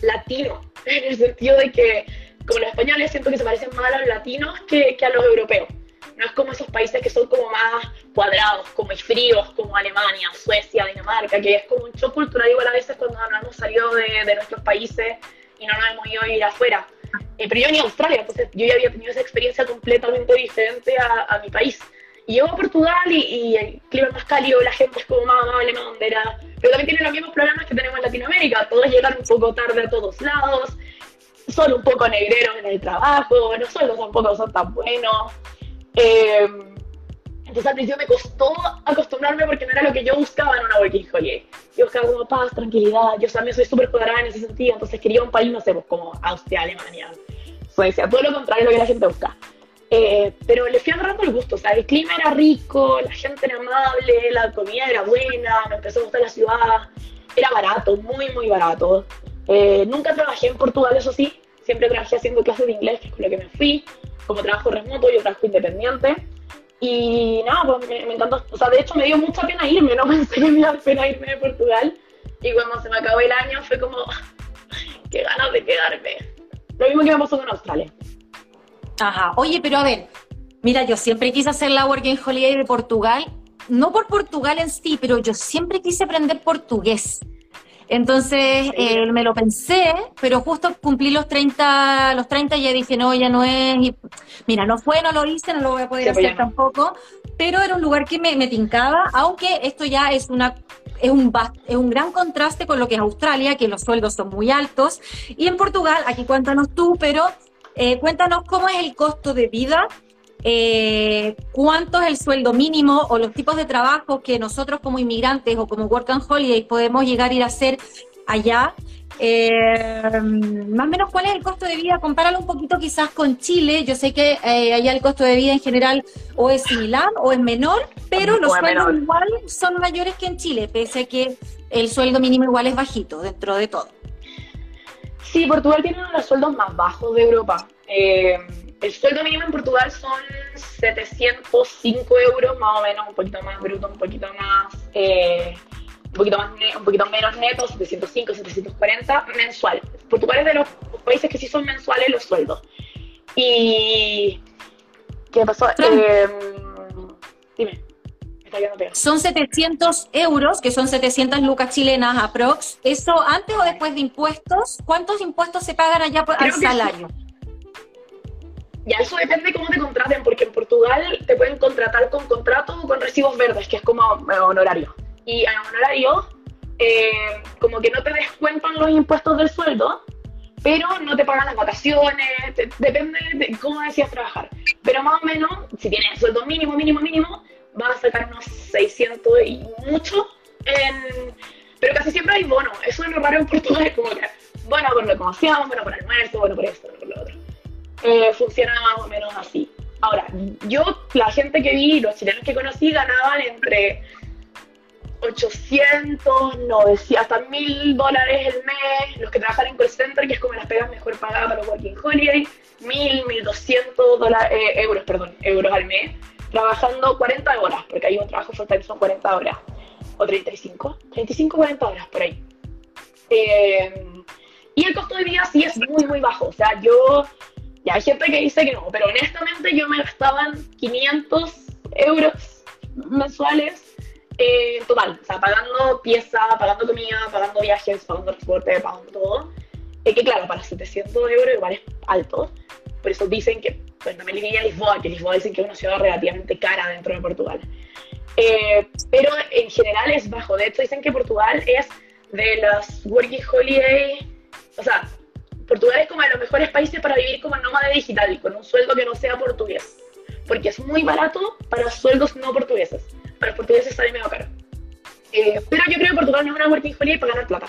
latino, en el sentido de que, como los españoles, siento que se parecen más a los latinos que, a los europeos. No es como esos países que son como más cuadrados, como fríos, como Alemania, Suecia, Dinamarca, que es como un shock cultural igual a veces cuando no hemos salido de, nuestros países y no nos hemos ido a ir afuera. Eh, pero yo ni a Australia, entonces yo ya había tenido esa experiencia completamente diferente a, a mi país. Y llego a Portugal y, el clima es más cálido, la gente es como más amable, más bandera. Pero también tienen los mismos problemas que tenemos en Latinoamérica. Todos llegan un poco tarde a todos lados, son un poco negreros en el trabajo, los sueldos tampoco son tan buenos. Eh, entonces al principio me costó acostumbrarme porque no era lo que yo buscaba en una working holiday. Yo buscaba como paz, tranquilidad. Yo también soy súper cuadrada en ese sentido, entonces quería un país, no sé, pues, como Austria, Alemania, Suecia, todo lo contrario de lo que la gente busca. Eh, pero le fui agarrando el gusto, o sea, el clima era rico, la gente era amable, la comida era buena, me empezó a gustar la ciudad, era barato, muy, muy barato. Eh, nunca trabajé en Portugal, eso sí, siempre trabajé haciendo clases de inglés, que es con lo que me fui, como trabajo remoto, yo trabajo independiente. Y nada, pues me, encantó, o sea, de hecho me dio mucha pena irme, no pensé que me iba a pena irme de Portugal. Y cuando se me acabó el año fue como, qué ganas de quedarme. Lo mismo que me pasó con Australia. Ajá. Oye, pero a ver, mira, yo siempre quise hacer la Working Holiday de Portugal, no por Portugal en sí, pero yo siempre quise aprender portugués. Entonces eh, me lo pensé, pero justo cumplí los 30, los 30 y ya dije, no, ya no es. mira, no fue, no lo hice, no lo voy a poder hacer tampoco, pero era un lugar que me, me tincaba, aunque esto ya es una es un, es un gran contraste con lo que es Australia, que los sueldos son muy altos, y en Portugal, aquí cuéntanos tú, pero eh, cuéntanos cómo es el costo de vida, eh, cuánto es el sueldo mínimo o los tipos de trabajo que nosotros como inmigrantes o como Work and Holiday podemos llegar a ir a hacer allá. Eh, más o menos cuál es el costo de vida, compáralo un poquito quizás con Chile, yo sé que allá el costo de vida en general o es similar o es menor, pero los sueldos igual son mayores que en Chile, pese a que el sueldo mínimo igual es bajito dentro de todo. Sí, Portugal tiene uno de los sueldos más bajos de Europa. Eh, el sueldo mínimo en Portugal son 705 euros, más o menos, un poquito más bruto, un poquito más, eh, un poquito más, un poquito menos neto, 705, 740 mensual. Portugal es de los países que sí son mensuales los sueldos. Y ¿qué pasó? Eh, dime. Son 700 euros, que son 700 lucas chilenas aprox. ¿Eso antes o después de impuestos? ¿Cuántos impuestos se pagan allá por, al salario? Ya, eso depende cómo te contraten, porque en Portugal te pueden contratar con contrato o con recibos verdes, que es como honorario. Y en honorario, eh, como que no te descuentan los impuestos del sueldo, pero no te pagan las vacaciones, depende de cómo decías trabajar. Pero más o menos, si tienes sueldo mínimo, mínimo, mínimo, vas a sacar unos 600 y mucho. En... Pero casi siempre hay bono. Eso es lo raro en Portugal, como que bueno por la acomodación, bueno por almuerzo, bueno por esto, bueno por lo otro. Eh, funciona más o menos así. Ahora, yo, la gente que vi, los chilenos que conocí, ganaban entre 800, 900, hasta 1000 dólares el mes. Los que trabajan en call center, que es como las pegas mejor pagadas para los working holiday, 1000, 1200 dólares, eh, euros, perdón, euros al mes trabajando 40 horas, porque hay un trabajo full time son 40 horas, o 35, 35, 40 horas por ahí. Eh, y el costo de vida sí es muy, muy bajo. O sea, yo, ya hay gente que dice que no, pero honestamente yo me gastaban 500 euros mensuales eh, en total. O sea, pagando pieza, pagando comida, pagando viajes, pagando transporte, pagando todo. Es que claro, para 700 euros igual es alto. Por eso dicen que pues no me a Lisboa, que Lisboa dicen que es una ciudad relativamente cara dentro de Portugal. Eh, pero en general es bajo. De hecho, dicen que Portugal es de los working holiday, o sea, Portugal es como de los mejores países para vivir como nómada digital, con un sueldo que no sea portugués. Porque es muy barato para sueldos no portugueses. Para los portugueses sale medio caro. Eh, pero yo creo que Portugal no es una working holiday para ganar plata.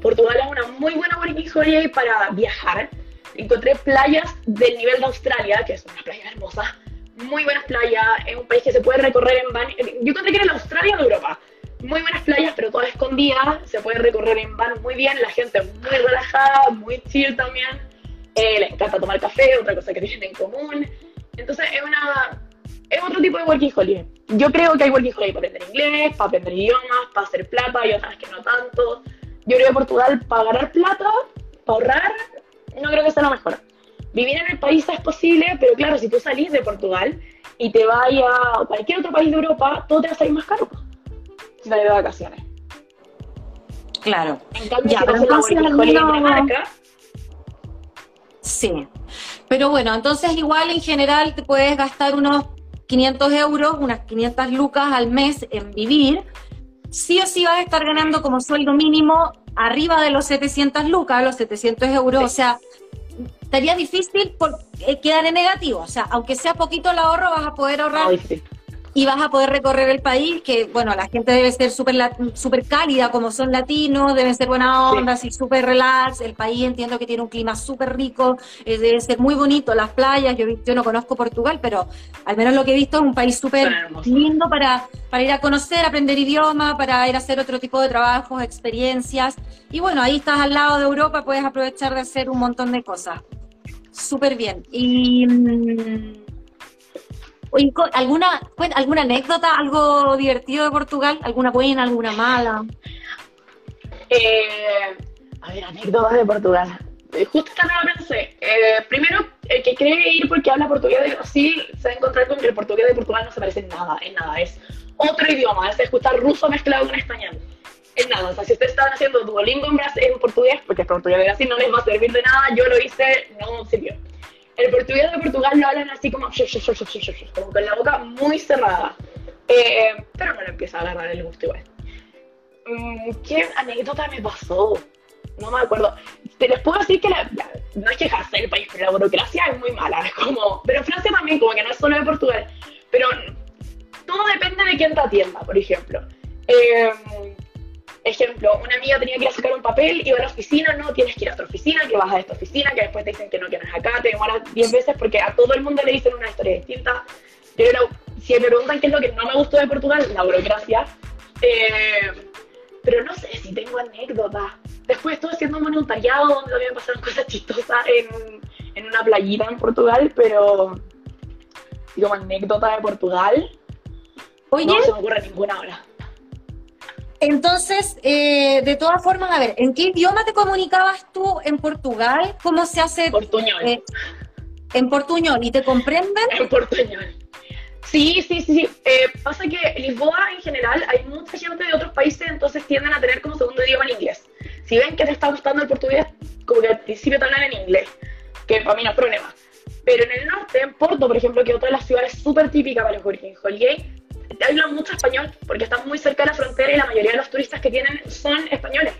Portugal es una muy buena working holiday para viajar encontré playas del nivel de Australia, que es una playa hermosa, muy buenas playas, es un país que se puede recorrer en van. Yo encontré que era la Australia de Europa. Muy buenas playas, pero todas escondidas, se puede recorrer en van muy bien, la gente muy relajada, muy chill también. Eh, les encanta tomar café, otra cosa que tienen en común. Entonces es una es otro tipo de working holiday. Yo creo que hay working holiday para aprender inglés, para aprender idiomas, para hacer plata y otras que no tanto. Yo creo que Portugal para ganar plata, para ahorrar, no creo que sea lo mejor. Vivir en el país es posible, pero claro, si tú salís de Portugal y te vas a cualquier otro país de Europa, todo te va a salir más caro. Si sales de vacaciones. Claro. En cambio, ya, si pero entonces Dinamarca, Sí. Pero bueno, entonces igual en general te puedes gastar unos 500 euros, unas 500 lucas al mes en vivir. Sí o sí vas a estar ganando como sueldo mínimo arriba de los 700 lucas, los 700 euros, o sea, estaría difícil por, eh, quedar en negativo, o sea, aunque sea poquito el ahorro, vas a poder ahorrar y vas a poder recorrer el país, que bueno, la gente debe ser súper super cálida como son latinos, deben ser buena onda, así súper relax, el país entiendo que tiene un clima súper rico, eh, debe ser muy bonito, las playas, yo, yo no conozco Portugal, pero al menos lo que he visto es un país súper lindo para, para ir a conocer, aprender idioma, para ir a hacer otro tipo de trabajos, experiencias, y bueno, ahí estás al lado de Europa, puedes aprovechar de hacer un montón de cosas. Súper bien. Y... Mm, ¿alguna, ¿Alguna anécdota, algo divertido de Portugal? ¿Alguna buena, alguna mala? Eh, a ver, anécdotas de Portugal. Eh, justo no la pensé. Eh, primero, el que cree ir porque habla portugués sí se va a encontrar con que el portugués de Portugal no se parece en nada, en nada. Es otro idioma, es escuchar ruso mezclado con español. En nada, o sea, si ustedes están haciendo Duolingo en, en portugués, porque el portugués de Brasil no les va a servir de nada, yo lo hice, no sirvió. El portugués de Portugal lo hablan así como, como con la boca muy cerrada. Eh, pero le empieza a agarrar el gusto igual. Mm, ¿Qué anécdota me pasó? No me acuerdo. Te les puedo decir que no es quejarse del país, pero la burocracia es muy mala. Es como, pero Francia también, como que no es solo de Portugal. Pero todo depende de quién te atienda, por ejemplo. Eh, Ejemplo, una amiga tenía que ir a sacar un papel, iba a la oficina, no, tienes que ir a otra oficina, que vas a esta oficina, que después te dicen que no, que no es acá, te demoras 10 veces porque a todo el mundo le dicen una historia distinta. Pero si me preguntan qué es lo que no me gustó de Portugal, la burocracia. Eh, pero no sé si tengo anécdotas. Después estuve haciendo un voluntariado donde también pasaron cosas chistosas en, en una playita en Portugal, pero como anécdota de Portugal, Oye, no se me ocurre ninguna ahora. Entonces, eh, de todas formas, a ver, ¿en qué idioma te comunicabas tú en Portugal? ¿Cómo se hace? Portuñol. Eh, en portuñol, ¿y te comprenden? En portuñol. Sí, sí, sí. Eh, pasa que Lisboa en general hay mucha gente de otros países, entonces tienden a tener como segundo idioma el inglés. Si ven que te está gustando el portugués, como que al principio te hablan en inglés, que para mí no es problema. Pero en el norte, en Porto, por ejemplo, que otra de las ciudades súper típicas para los Working Holiday, hablan mucho español, porque están muy cerca de la frontera y la mayoría de los turistas que tienen son españoles.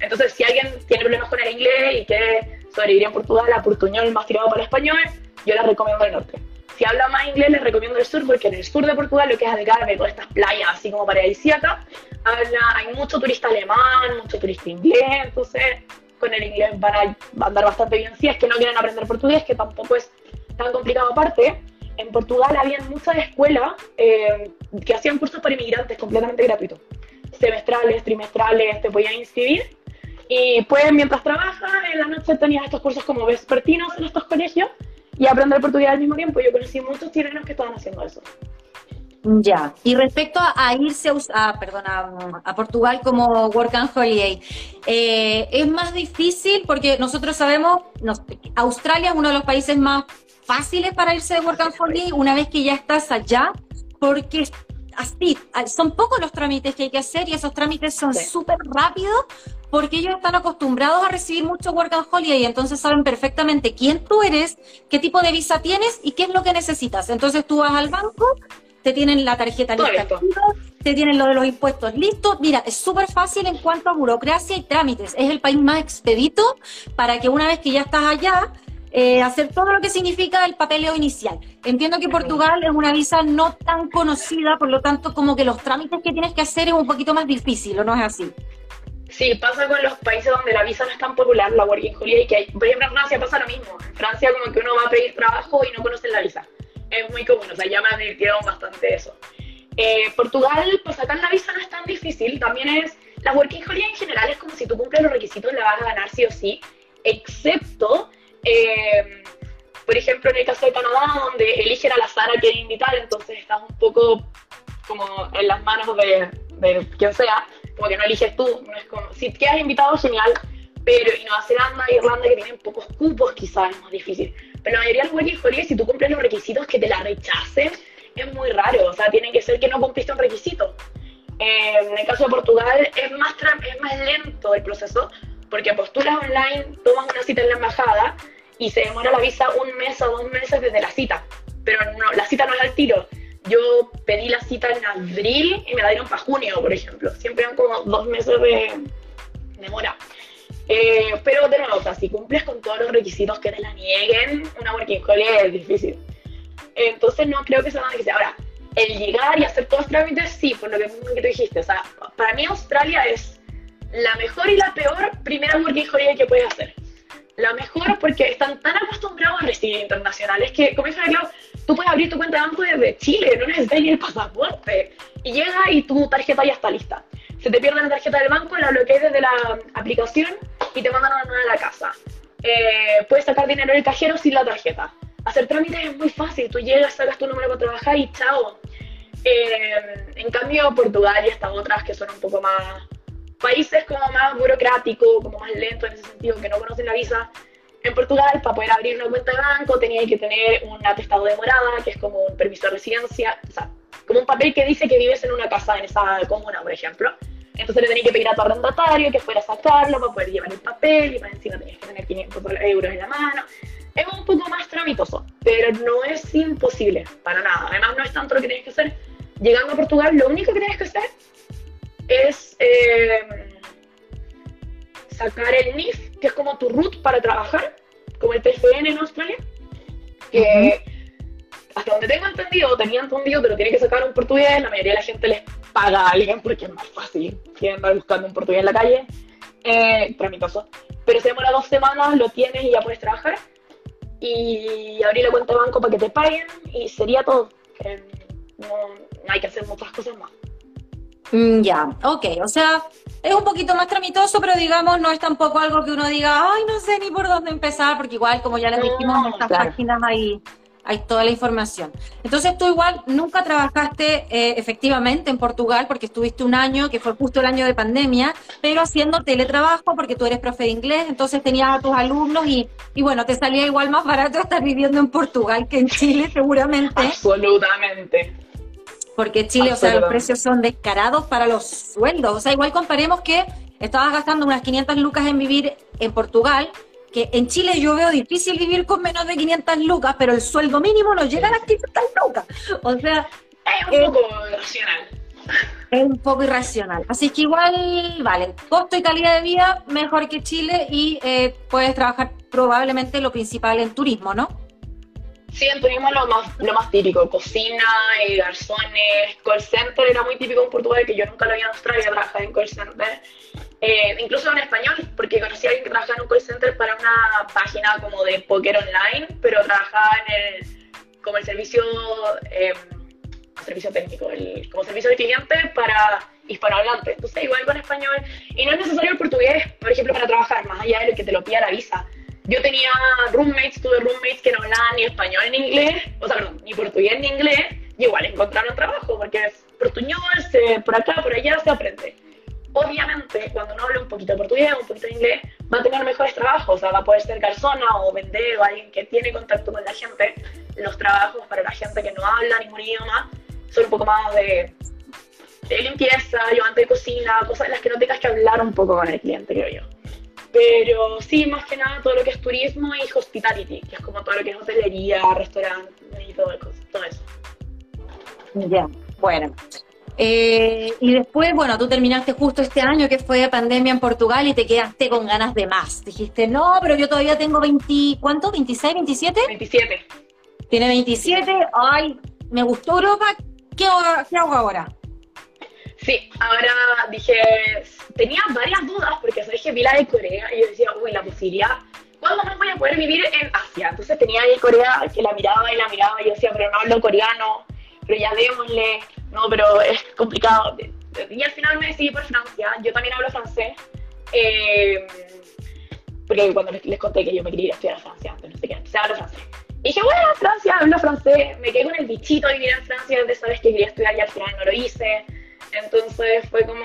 Entonces, si alguien tiene problemas con el inglés y quiere sobrevivir en Portugal, a Portuñol más tirado para el español, yo les recomiendo el norte. Si habla más inglés, les recomiendo el sur, porque en el sur de Portugal, lo que es Algarve, todas estas playas así como paradisíacas, habla, hay mucho turista alemán, mucho turista inglés, entonces con el inglés van a andar bastante bien. Si es que no quieren aprender portugués, que tampoco es tan complicado aparte, en Portugal había muchas escuelas eh, que hacían cursos para inmigrantes completamente gratuitos. Semestrales, trimestrales, te podían inscribir. Y pues mientras trabajas, en la noche tenías estos cursos como vespertinos en estos colegios y aprender portugués al mismo tiempo. Yo conocí muchos chilenos que estaban haciendo eso. Ya, y respecto a, irse a, perdona, a, Portugal como Work and Holiday, eh, es más difícil porque nosotros sabemos, Australia es uno de los países más fáciles para irse de Work and Holiday una vez que ya estás allá, porque así, son pocos los trámites que hay que hacer y esos trámites son súper rápidos porque ellos están acostumbrados a recibir mucho Work and Holiday y entonces saben perfectamente quién tú eres, qué tipo de visa tienes y qué es lo que necesitas. Entonces tú vas al banco, te tienen la tarjeta lista, te tienen lo de los impuestos listo. Mira, es súper fácil en cuanto a burocracia y trámites. Es el país más expedito para que una vez que ya estás allá, eh, hacer todo lo que significa el papeleo inicial. Entiendo que Portugal es una visa no tan conocida, por lo tanto, como que los trámites que tienes que hacer es un poquito más difícil, ¿o no es así? Sí, pasa con los países donde la visa no es tan popular, la Working Holiday, que hay, por ejemplo en Francia pasa lo mismo. En Francia como que uno va a pedir trabajo y no conocen la visa. Es muy común, o sea, ya me advirtieron bastante eso. Eh, Portugal, pues acá la visa no es tan difícil, también es, la Working Holiday en general es como si tú cumples los requisitos la vas a ganar sí o sí, excepto eh, por ejemplo, en el caso de Canadá, donde eligen al azar a quien invitar, entonces estás un poco como en las manos de, de quien sea, como que no eliges tú, no es como, si quedas invitado, genial, pero en Nueva Zelanda Irlanda, que tienen pocos cupos, quizás es más difícil. Pero la mayoría de los working holiday, si tú cumples los requisitos, que te la rechacen, es muy raro, o sea, tiene que ser que no cumpliste un requisito. Eh, en el caso de Portugal, es más, es más lento el proceso, porque postulas online, tomas una cita en la embajada y se demora la visa un mes o dos meses desde la cita. Pero no, la cita no es al tiro. Yo pedí la cita en abril y me la dieron para junio, por ejemplo. Siempre dan como dos meses de demora. Eh, pero de nuevo, o sea, si cumples con todos los requisitos que te la nieguen, una working holiday es difícil. Entonces no creo que sea nada difícil. Ahora, el llegar y hacer todos los trámites, sí, por lo que, que tú dijiste. O sea, para mí Australia es la mejor y la peor primera working holiday que puedes hacer. La mejor porque están tan acostumbrados a recibir internacionales que, como dice Clau, tú puedes abrir tu cuenta de banco desde Chile, no necesitas ni el pasaporte. Y llega y tu tarjeta ya está lista. Se te pierde la tarjeta del banco, la bloqueas desde la aplicación y te mandan una nueva a la casa. Eh, puedes sacar dinero del cajero sin la tarjeta. Hacer trámites es muy fácil. Tú llegas, sacas tu número para trabajar y chao. Eh, en cambio, Portugal y estas otras que son un poco más países como más burocrático, como más lento en ese sentido, que no conocen la visa, en Portugal, para poder abrir una cuenta de banco, tenía que tener un atestado de morada, que es como un permiso de residencia, o sea, como un papel que dice que vives en una casa en esa comuna, por ejemplo. Entonces le tenía que pedir a tu arrendatario que fuera a sacarlo para poder llevar el papel y para encima tenías que tener 500 euros en la mano. Es un poco más tramitoso, pero no es imposible, para nada. Además, no es tanto lo que tienes que hacer. Llegando a Portugal, lo único que tienes que hacer es eh, sacar el NIF, que es como tu root para trabajar, como el TFN en Australia, que hasta donde tengo entendido, tenía entendido, pero tiene que sacar un portugués, la mayoría de la gente les paga a alguien porque es más fácil que andar buscando un portugués en la calle, eh, tramitoso. Pero se demora dos semanas, lo tienes y ya puedes trabajar. Y abrir la cuenta de banco para que te paguen y sería todo. no hay que hacer muchas cosas más. Mm, ya, ok, o sea, es un poquito más tramitoso, pero digamos, no es tampoco algo que uno diga, ay, no sé ni por dónde empezar, porque igual, como ya les dijimos, en estas páginas hay, hay toda la información. Entonces tú igual nunca trabajaste eh, efectivamente en Portugal porque estuviste un año, que fue justo el año de pandemia, pero haciendo teletrabajo porque tú eres profe de inglés, entonces tenías a tus alumnos y, y bueno, te salía igual más barato estar viviendo en Portugal que en Chile seguramente. Absolutamente. Porque Chile, o sea, los precios son descarados para los sueldos. O sea, igual comparemos que estabas gastando unas 500 lucas en vivir en Portugal que en Chile yo veo difícil vivir con menos de 500 lucas, pero el sueldo mínimo no llega a las 500 lucas. O sea... Es un poco irracional. Es un poco irracional. Así que igual, vale, costo y calidad de vida mejor que Chile y eh, puedes trabajar probablemente lo principal en turismo, ¿no? Sí, en turismo lo más, lo más típico, cocina, eh, garzones, call center, era muy típico en Portugal, que yo nunca lo vi en Australia, trabajar en call center. Eh, incluso en español, porque conocí a alguien que trabajaba en un call center para una página como de póker online, pero trabajaba en el, como el servicio, eh, servicio técnico, el, como servicio de cliente para hispanohablantes. Entonces, igual con español. Y no es necesario el portugués, por ejemplo, para trabajar, más allá de que te lo pida la visa. Yo tenía roommates, tuve roommates que no hablaban ni español ni inglés, o sea, perdón, ni portugués ni inglés, y igual encontraron trabajo, porque es portuñol, por acá, por allá se aprende obviamente cuando uno habla un poquito de portugués un poquito de inglés, va a tener mejores trabajos, o sea, va a poder ser garzona o vender o alguien que tiene contacto con la gente. Los trabajos para la gente que no habla ningún idioma son un poco más de, limpieza, ayudante de cocina, cosas en las que no tengas que hablar un poco con el cliente, creo yo. Pero sí, más que nada todo lo que es turismo y hospitality, que es como todo lo que es hotelería, restaurante y todo, todo eso. Ya, bueno. Eh, y después, bueno, tú terminaste justo este año que fue pandemia en Portugal y te quedaste con ganas de más. Dijiste, no, pero yo todavía tengo 20, ¿cuánto? ¿26, 27? 27. Tiene 27, ay, me gustó Europa, ¿qué hago, ahora? Sí, ahora dije, tenía varias dudas porque sabes que vi la de Corea y yo decía, uy, la posibilidad, ¿cuándo más voy a poder vivir en Asia? Entonces tenía ahí Corea que la miraba y la miraba y yo decía, pero no hablo coreano, pero ya démosle, no, pero es complicado. Y al final me decidí por Francia. Yo también hablo francés. Eh, porque cuando les, conté que yo me quería ir a estudiar a Francia, antes no sé qué, se hablo francés. Y dije, bueno, Francia, hablo francés. Me quedé con el bichito de vivir en Francia desde esa vez que quería estudiar y al final no lo hice. Entonces fue como,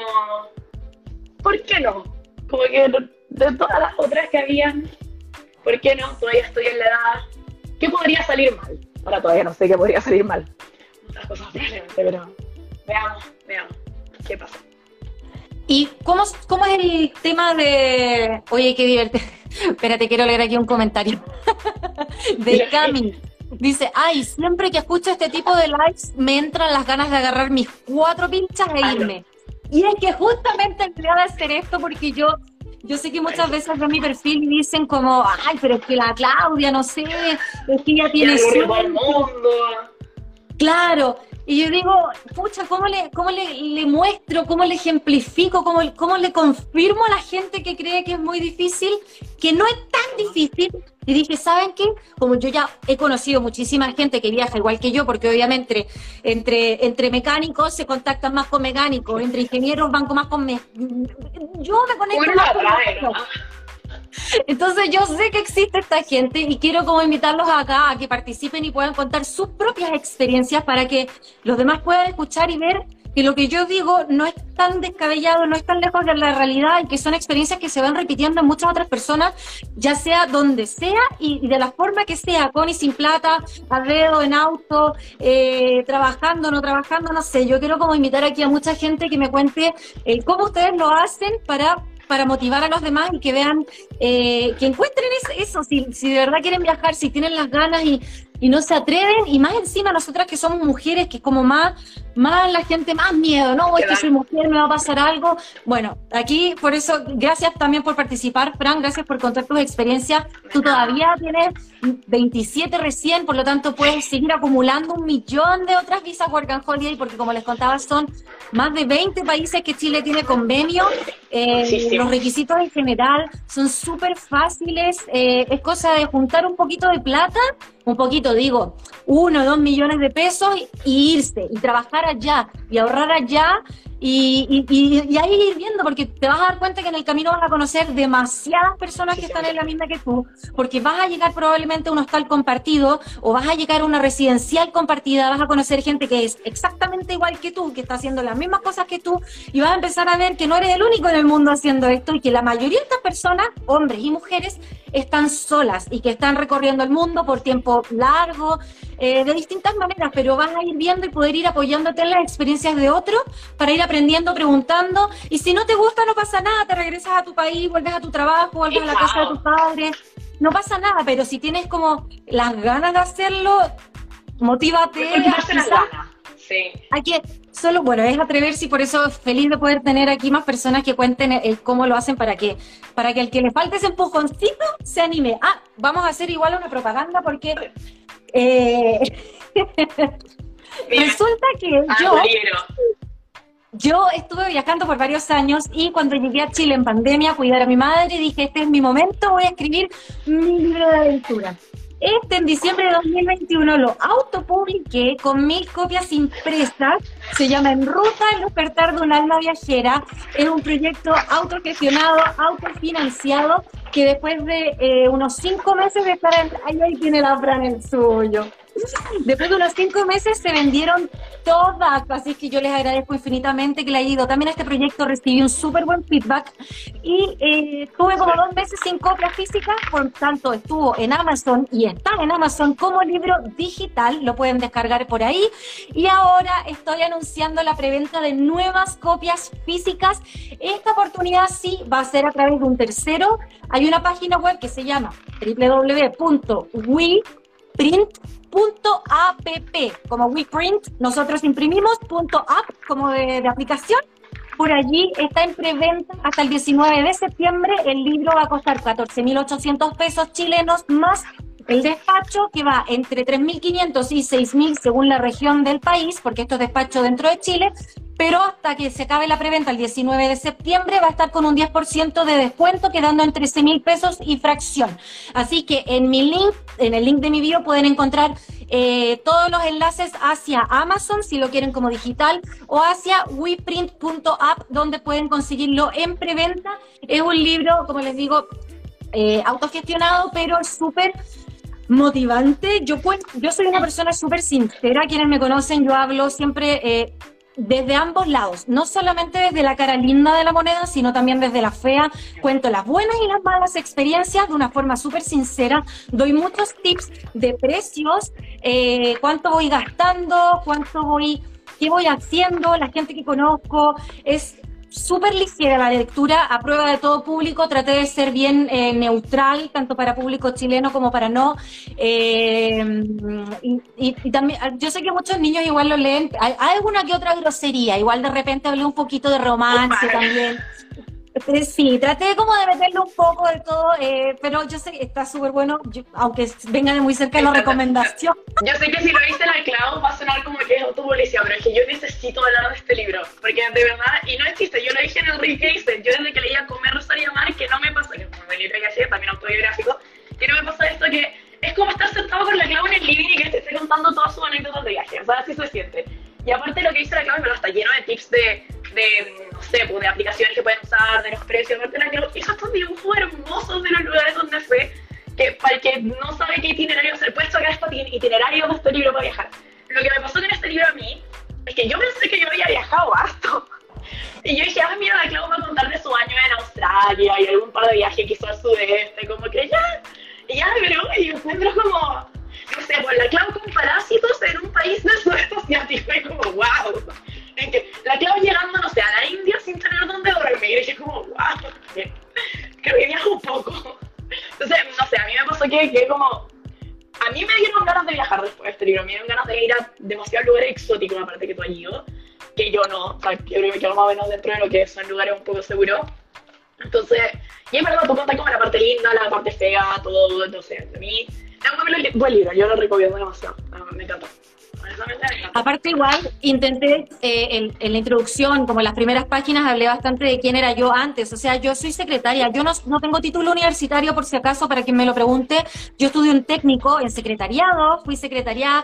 ¿por qué no? Como que de todas las otras que habían, ¿por qué no? Todavía estoy en la edad. ¿Qué podría salir mal? Ahora todavía no sé qué podría salir mal las cosas pero veamos, veamos qué pasa. ¿Y cómo, cómo es el tema de... Oye, qué divertido. Espérate, quiero leer aquí un comentario. de Cami. Dice, ay, siempre que escucho este tipo de lives me entran las ganas de agarrar mis cuatro pinchas e irme. Y es que justamente voy a hacer esto porque yo, yo sé que muchas veces ven mi perfil y dicen como, ay, pero es que la Claudia, no sé, es que ella tiene... Claro, y yo digo, pucha, ¿cómo le, cómo le, muestro, cómo le ejemplifico, cómo, cómo le confirmo a la gente que cree que es muy difícil, que no es tan difícil? Y dije, ¿saben qué? Como yo ya he conocido muchísima gente que viaja igual que yo, porque obviamente entre, entre mecánicos se contactan más con mecánicos, entre ingenieros van más con... Me... Yo me conecto más con... Entonces yo sé que existe esta gente y quiero como invitarlos acá a que participen y puedan contar sus propias experiencias para que los demás puedan escuchar y ver que lo que yo digo no es tan descabellado, no es tan lejos de la realidad y que son experiencias que se van repitiendo en muchas otras personas, ya sea donde sea y, de la forma que sea, con y sin plata, a dedo, en auto, eh, trabajando, no trabajando, no sé. Yo quiero como invitar aquí a mucha gente que me cuente eh, cómo ustedes lo hacen para para motivar a los demás y que vean, eh, que encuentren eso, si, si de verdad quieren viajar, si tienen las ganas y, y no se atreven, y más encima nosotras que somos mujeres, que es como más, más la gente, más miedo, ¿no? Es que soy mujer, me va a pasar algo. Bueno, aquí por eso, gracias también por participar, Fran, gracias por contar tus experiencias. Tú todavía tienes 27 recién, por lo tanto puedes seguir acumulando un millón de otras visas Work and Holiday, porque como les contaba, son más de 20 países que Chile tiene convenio. Eh, los requisitos en general son súper fáciles, eh, es cosa de juntar un poquito de plata un poquito, digo, uno o dos millones de pesos y irse y trabajar allá y ahorrar allá Y, y, ahí ir viendo, porque te vas a dar cuenta que en el camino vas a conocer demasiadas personas que están en la misma que tú, porque vas a llegar probablemente a un hostal compartido o vas a llegar a una residencial compartida, vas a conocer gente que es exactamente igual que tú, que está haciendo las mismas cosas que tú, y vas a empezar a ver que no eres el único en el mundo haciendo esto y que la mayoría de estas personas, hombres y mujeres, están solas y que están recorriendo el mundo por tiempo largo, eh, de distintas maneras, pero vas a ir viendo y poder ir apoyándote en las experiencias de otros para ir aprendiendo, preguntando. Y si no te gusta, no pasa nada, te regresas a tu país, vuelves a tu trabajo, vuelves a la casa de tus padres. No pasa nada, pero si tienes como las ganas de hacerlo, motívate. Sí. Hay que solo, bueno, es atreverse y por eso feliz de poder tener aquí más personas que cuenten el, cómo lo hacen para que, para que el que le falte ese empujoncito se anime. Ah, vamos a hacer igual una propaganda porque eh, resulta que ah, yo, yo estuve viajando por varios años y cuando llegué a Chile en pandemia a cuidar a mi madre, dije, este es mi momento, voy a escribir mi libro de aventura. Este en diciembre de 2021 lo autopubliqué con mil copias impresas. Se llama En Ruta, el despertar de un alma viajera. Es un proyecto autogestionado, autofinanciado, que después de eh, unos cinco meses de estar. Ahí, ahí tiene la Fran el suyo. Después de unos cinco meses se vendieron todas, así que yo les agradezco infinitamente que le haya ido. También a este proyecto recibí un súper buen feedback y eh, tuve como dos meses sin copia física, por tanto estuvo en Amazon y está en Amazon como libro digital, lo pueden descargar por ahí. Y ahora estoy anunciando la preventa de nuevas copias físicas. Esta oportunidad sí va a ser a través de un tercero. Hay una página web que se llama www.weprint.com .app, como WePrint, nosotros imprimimos, .app, como de, aplicación. Por allí está en preventa hasta el 19 de septiembre. El libro va a costar 14.800 pesos chilenos más el despacho que va entre 3.500 y 6.000 según la región del país, porque esto es despacho dentro de Chile, pero hasta que se acabe la preventa el 19 de septiembre va a estar con un 10% de descuento quedando en 13.000 pesos y fracción. Así que en mi link, en el link de mi video pueden encontrar eh, todos los enlaces hacia Amazon si lo quieren como digital o hacia weprint.app donde pueden conseguirlo en preventa. Es un libro, como les digo, eh, autogestionado, pero súper motivante. Yo, yo soy una persona súper sincera, quienes me conocen, yo hablo siempre eh, desde ambos lados, no solamente desde la cara linda de la moneda, sino también desde la fea. Cuento las buenas y las malas experiencias de una forma súper sincera. Doy muchos tips de precios, eh, cuánto voy gastando, cuánto voy, qué voy haciendo, la gente que conozco. Es súper ligera la lectura, a prueba de todo público, traté de ser bien eh, neutral, tanto para público chileno como para no. Eh, y, también, yo sé que muchos niños igual lo leen, hay, alguna que otra grosería, igual de repente hablé un poquito de romance también. Sí, traté como de meterle un poco de todo, eh, pero yo sé que está súper bueno, aunque venga de muy cerca la recomendación. Yo sé que si lo viste la clavo va a sonar como que es autopolicía, pero es que yo necesito hablar de este libro, porque de verdad, y no es chiste, yo lo dije en el Recase, yo desde que leía Comer Rosario Mar, que no me pasa, que es un libro que hacía, también autobiográfico, que no me pasa esto que es como estar sentado con la clavo en el living y que te esté contando todas sus anécdotas de viaje, o sea, así se siente. Y aparte lo que dice la clave, pero está lleno de tips de, de, no sé, pues, de aplicaciones de los lugares donde fue, que para el que no sabe qué itinerario hacer, puesto acá este itinerario de este libro para viajar. Más o menos dentro de lo que son lugares un poco seguros. Entonces, y es verdad, tú contas como la parte linda, la parte fea, todo, sé, a mí es un buen libro, yo lo recomiendo demasiado, me encantó. Aparte igual, intenté eh, en, la introducción, como en las primeras páginas, hablé bastante de quién era yo antes. O sea, yo soy secretaria, yo no, no tengo título universitario por si acaso, para quien me lo pregunte. Yo estudié un técnico en secretariado, fui secretaria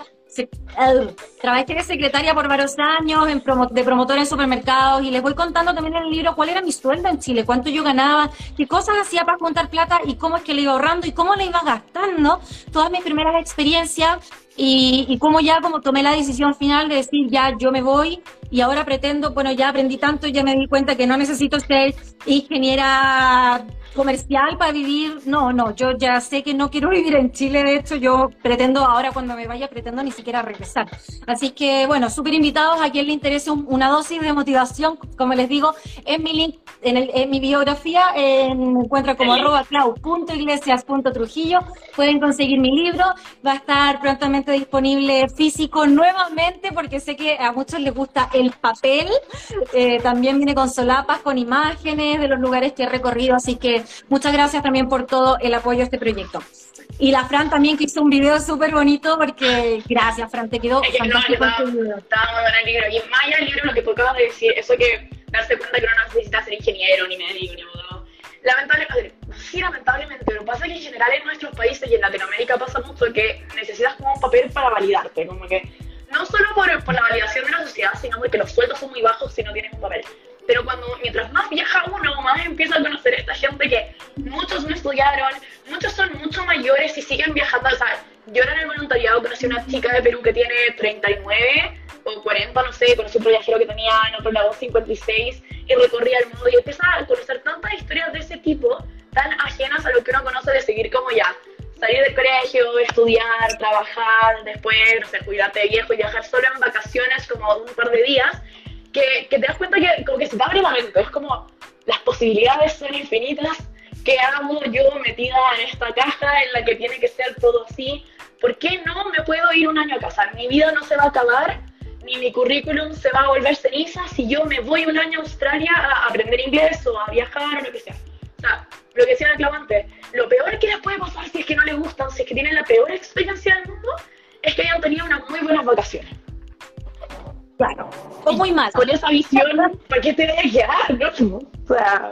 trabajé de secretaria por varios años, en de promotora en supermercados y les voy contando también en el libro cuál era mi sueldo en Chile, cuánto yo ganaba, qué cosas hacía para juntar plata y cómo es que le iba ahorrando y cómo le iba gastando todas mis primeras experiencias y, y cómo ya como tomé la decisión final de decir ya yo me voy y ahora pretendo, bueno ya aprendí tanto y ya me di cuenta que no necesito ser ingeniera comercial para vivir, no, no, yo ya sé que no quiero vivir en Chile, de hecho yo pretendo ahora cuando me vaya, pretendo ni siquiera regresar. Así que bueno, súper invitados a quien le interese una dosis de motivación, como les digo, en mi link, en, mi biografía, en, me encuentra como arroba clau.iglesias.trujillo, pueden conseguir mi libro, va a estar prontamente disponible físico nuevamente porque sé que a muchos les gusta el papel, eh, también viene con solapas, con imágenes de los lugares que he recorrido, así que muchas gracias también por todo el apoyo a este proyecto. Y la Fran también que hizo un video súper bonito porque gracias Fran, te quedó fantástico. No, estaba, en el libro. Y más allá del libro, lo que tú acabas de decir, eso que darse cuenta que uno no necesita ser ingeniero, ni médico, ni abogado. Lamentablemente, sí, lamentablemente, pero pasa que en general en nuestros países y en Latinoamérica pasa mucho que necesitas como un papel para validarte, como que no solo por, por la validación de la sociedad, sino porque los sueldos son muy bajos si no tienes un papel pero cuando mientras más viaja uno, más empieza a conocer a esta gente que muchos no estudiaron, muchos son mucho mayores y siguen viajando. O sea, yo era en el voluntariado conocí a una chica de Perú que tiene 39 o 40, no sé, conocí a un viajero que tenía en otro lado 56 y recorría el mundo y empieza a conocer tantas historias de ese tipo, tan ajenas a lo que uno conoce de seguir como ya, salir del colegio, estudiar, trabajar, después, no sé, cuidarte de viejo y viajar solo en vacaciones como un par de días que, te das cuenta que como que se te abre la es como las posibilidades son infinitas, ¿qué hago yo metida en esta caja en la que tiene que ser todo así? ¿Por qué no me puedo ir un año a casar? Mi vida no se va a acabar, ni mi currículum se va a volver ceniza si yo me voy un año a Australia a aprender inglés o a viajar o lo que sea. O sea, lo que decía el clavante, lo peor que les puede pasar si es que no les gustan, si es que tienen la peor experiencia del mundo, es que hayan tenido unas muy buenas vacaciones. Claro. O muy mal. Con esa visión, ¿para qué te debes quedar? ¿no? O sea.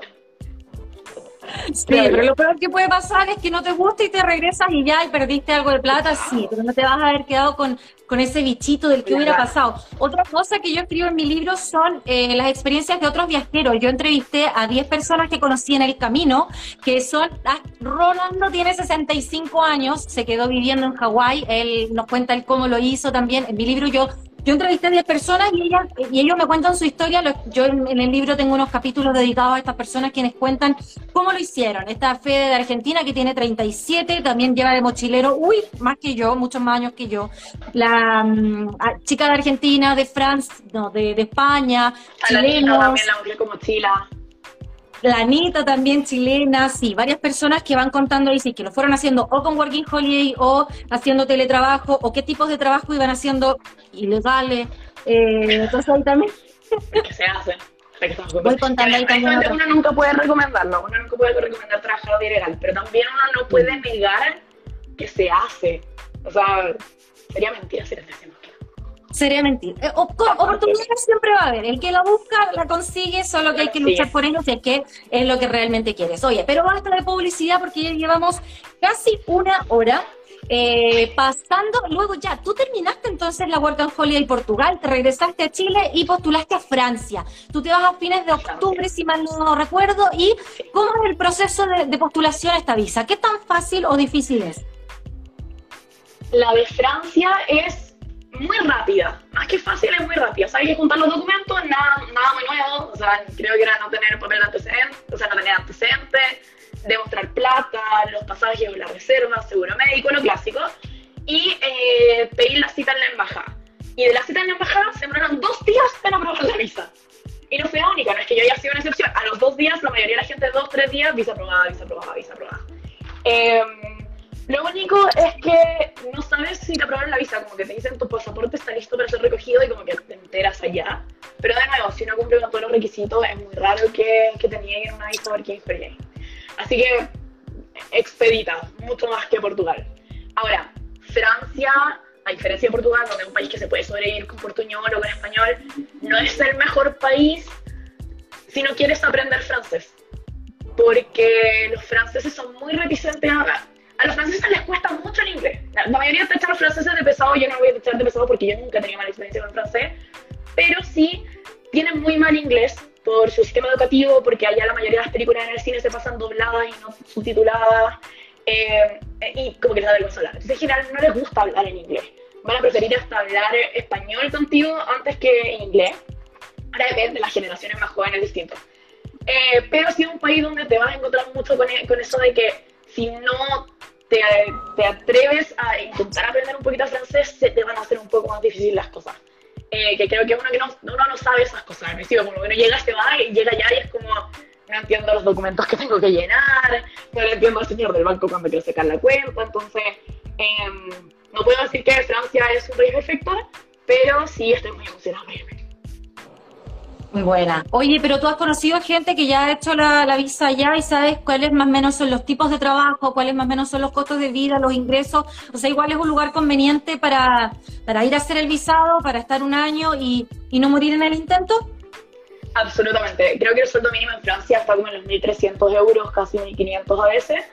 Sí, pero lo peor que puede pasar es que no te guste y te regresas y ya y perdiste algo de plata, sí, pero no te vas a haber quedado con, con ese bichito del que hubiera pasado. Otra cosa que yo escribo en mi libro son eh, las experiencias de otros viajeros. Yo entrevisté a 10 personas que conocí en el camino, que son, ah, Rolando tiene 65 años, se quedó viviendo en Hawái, él nos cuenta el cómo lo hizo también. En mi libro yo yo entrevisté a 10 personas y, ellas, y ellos me cuentan su historia. Yo en, el libro tengo unos capítulos dedicados a estas personas quienes cuentan cómo lo hicieron. Esta Fede de Argentina que tiene 37, también lleva de mochilero, uy, más que yo, muchos más años que yo. La mm, chica de Argentina, de Francia, no, de, España, chilenos. también la mochila la Anita también chilena, sí, varias personas que van contando y sí, que lo fueron haciendo o con Working Holiday o haciendo teletrabajo o qué tipos de trabajo iban haciendo ilegales. Eh, entonces ahí también. que se hace. Voy contando ahí también. Uno nunca puede recomendarlo, uno nunca puede recomendar trabajar ilegal, pero también uno no puede negar que se hace. O sea, sería mentira si lo hacemos sería mentir. Eh, oportunidades siempre va a haber. El que la busca, la consigue, solo que hay que luchar por ello si es que es lo que realmente quieres. Oye, pero basta de publicidad porque ya llevamos casi una hora. Eh, pasando, luego ya, tú terminaste entonces la Work and Holiday Portugal, te regresaste a Chile y postulaste a Francia. Tú te vas a fines de octubre, si mal no recuerdo, y ¿cómo es el proceso de, de postulación a esta visa? ¿Qué tan fácil o difícil es? La de Francia es muy rápida, más que fácil, es muy rápida. O hay que juntar los documentos, nada, nada muy nuevo. O sea, creo que era no tener papel de antecedentes, o sea, no tener antecedentes, demostrar plata, los pasajes o la reserva, seguro médico, lo clásico. Y eh, pedir la cita en la embajada. Y de la cita en la embajada se demoraron dos días en aprobar la visa. Y no fue la única, no es que yo haya sido una excepción. A los dos días, la mayoría de la gente, dos, tres días, visa aprobada, visa aprobada, visa aprobada. Eh, lo único es que no sabes si te aprobaron la visa, como que te dicen tu pasaporte está listo para ser recogido y como que te enteras allá. Pero de nuevo, si no cumple con todos los requisitos, es muy raro que, que te nieguen una visa Working Holiday. Así que, expedita, mucho más que Portugal. Ahora, Francia, a diferencia de Portugal, donde es un país que se puede sobrevivir con portuñol o con español, no es el mejor país si no quieres aprender francés. Porque los franceses son muy reticentes a a los franceses les cuesta mucho el inglés. La, mayoría te echan los franceses de pesado, yo no voy a echar de pesado porque yo nunca tenía mala experiencia con el francés, pero sí tienen muy mal inglés por su sistema educativo, porque allá la mayoría de las películas en el cine se pasan dobladas y no subtituladas, eh, y como que les da vergüenza hablar. Entonces, en general, no les gusta hablar en inglés. Van a preferir hasta hablar español contigo antes que en inglés. Ahora depende de las generaciones más jóvenes distintas. Eh, pero sí es un país donde te vas a encontrar mucho con, e, con eso de que si no te, te, atreves a intentar aprender un poquito francés, se te van a hacer un poco más difícil las cosas. Eh, que creo que uno que no, uno no sabe esas cosas. Me sigo como que uno llega, se va y llega ya y es como, no entiendo los documentos que tengo que llenar, no le entiendo al señor del banco cuando quiero sacar la cuenta, entonces em, no puedo decir que Francia es un país perfecto, pero sí estoy muy emocionada muy buena. Oye, pero tú has conocido gente que ya ha hecho la, la, visa allá y sabes cuáles más o menos son los tipos de trabajo, cuáles más o menos son los costos de vida, los ingresos. O sea, igual es un lugar conveniente para, para ir a hacer el visado, para estar un año y, y no morir en el intento. Absolutamente. Creo que el sueldo mínimo en Francia está como en los 1.300 euros, casi 1.500 a veces.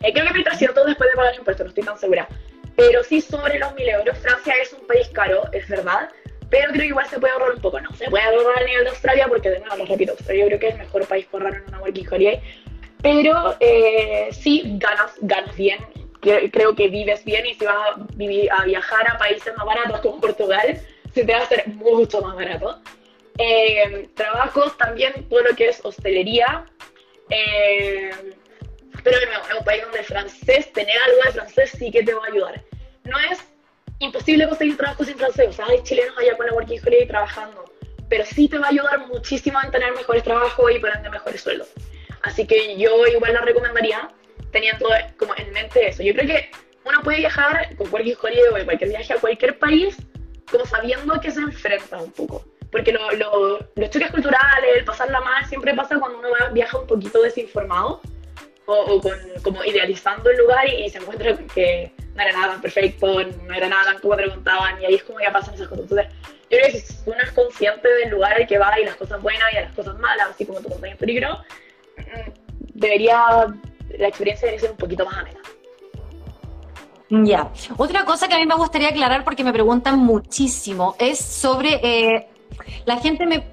Eh, creo que 1.300 después de pagar impuestos, no estoy tan segura. Pero sí sobre los 1.000 euros. Francia es un país caro, es verdad pero creo que igual se puede ahorrar un poco, no, se puede ahorrar a nivel de Australia porque de nuevo, lo repito, Australia yo creo que es el mejor país para ahorrar en una working holiday, pero eh, sí ganas, ganas bien, creo que vives bien y si vas a, vivir, a viajar a países más baratos como Portugal, se te va a hacer mucho más barato. Eh, trabajos también, todo lo que es hostelería, eh, pero de nuevo, es un país donde el francés, tener algo de francés sí que te va a ayudar. No es imposible conseguir trabajo sin francés. O sea, hay chilenos allá con la Working Holiday trabajando. Pero sí te va a ayudar muchísimo a tener mejores trabajos y tener mejores sueldos. Así que yo igual la recomendaría teniendo como en mente eso. Yo creo que uno puede viajar con Working Holiday o cualquier viaje a cualquier país como sabiendo que se enfrenta un poco. Porque lo, lo, los choques culturales, el pasarla mal, siempre pasa cuando uno viaja un poquito desinformado o, con, como idealizando el lugar y, se encuentra que no era nada tan perfecto, no era nada tan como preguntaban, y ahí es como ya pasan esas cosas. Entonces, yo creo que si uno es consciente del lugar al que va y las cosas buenas y las cosas malas, así como tu compañero en peligro, mm, debería, la experiencia debería ser un poquito más amena. Ya. Otra cosa que a mí me gustaría aclarar porque me preguntan muchísimo es sobre eh, la gente me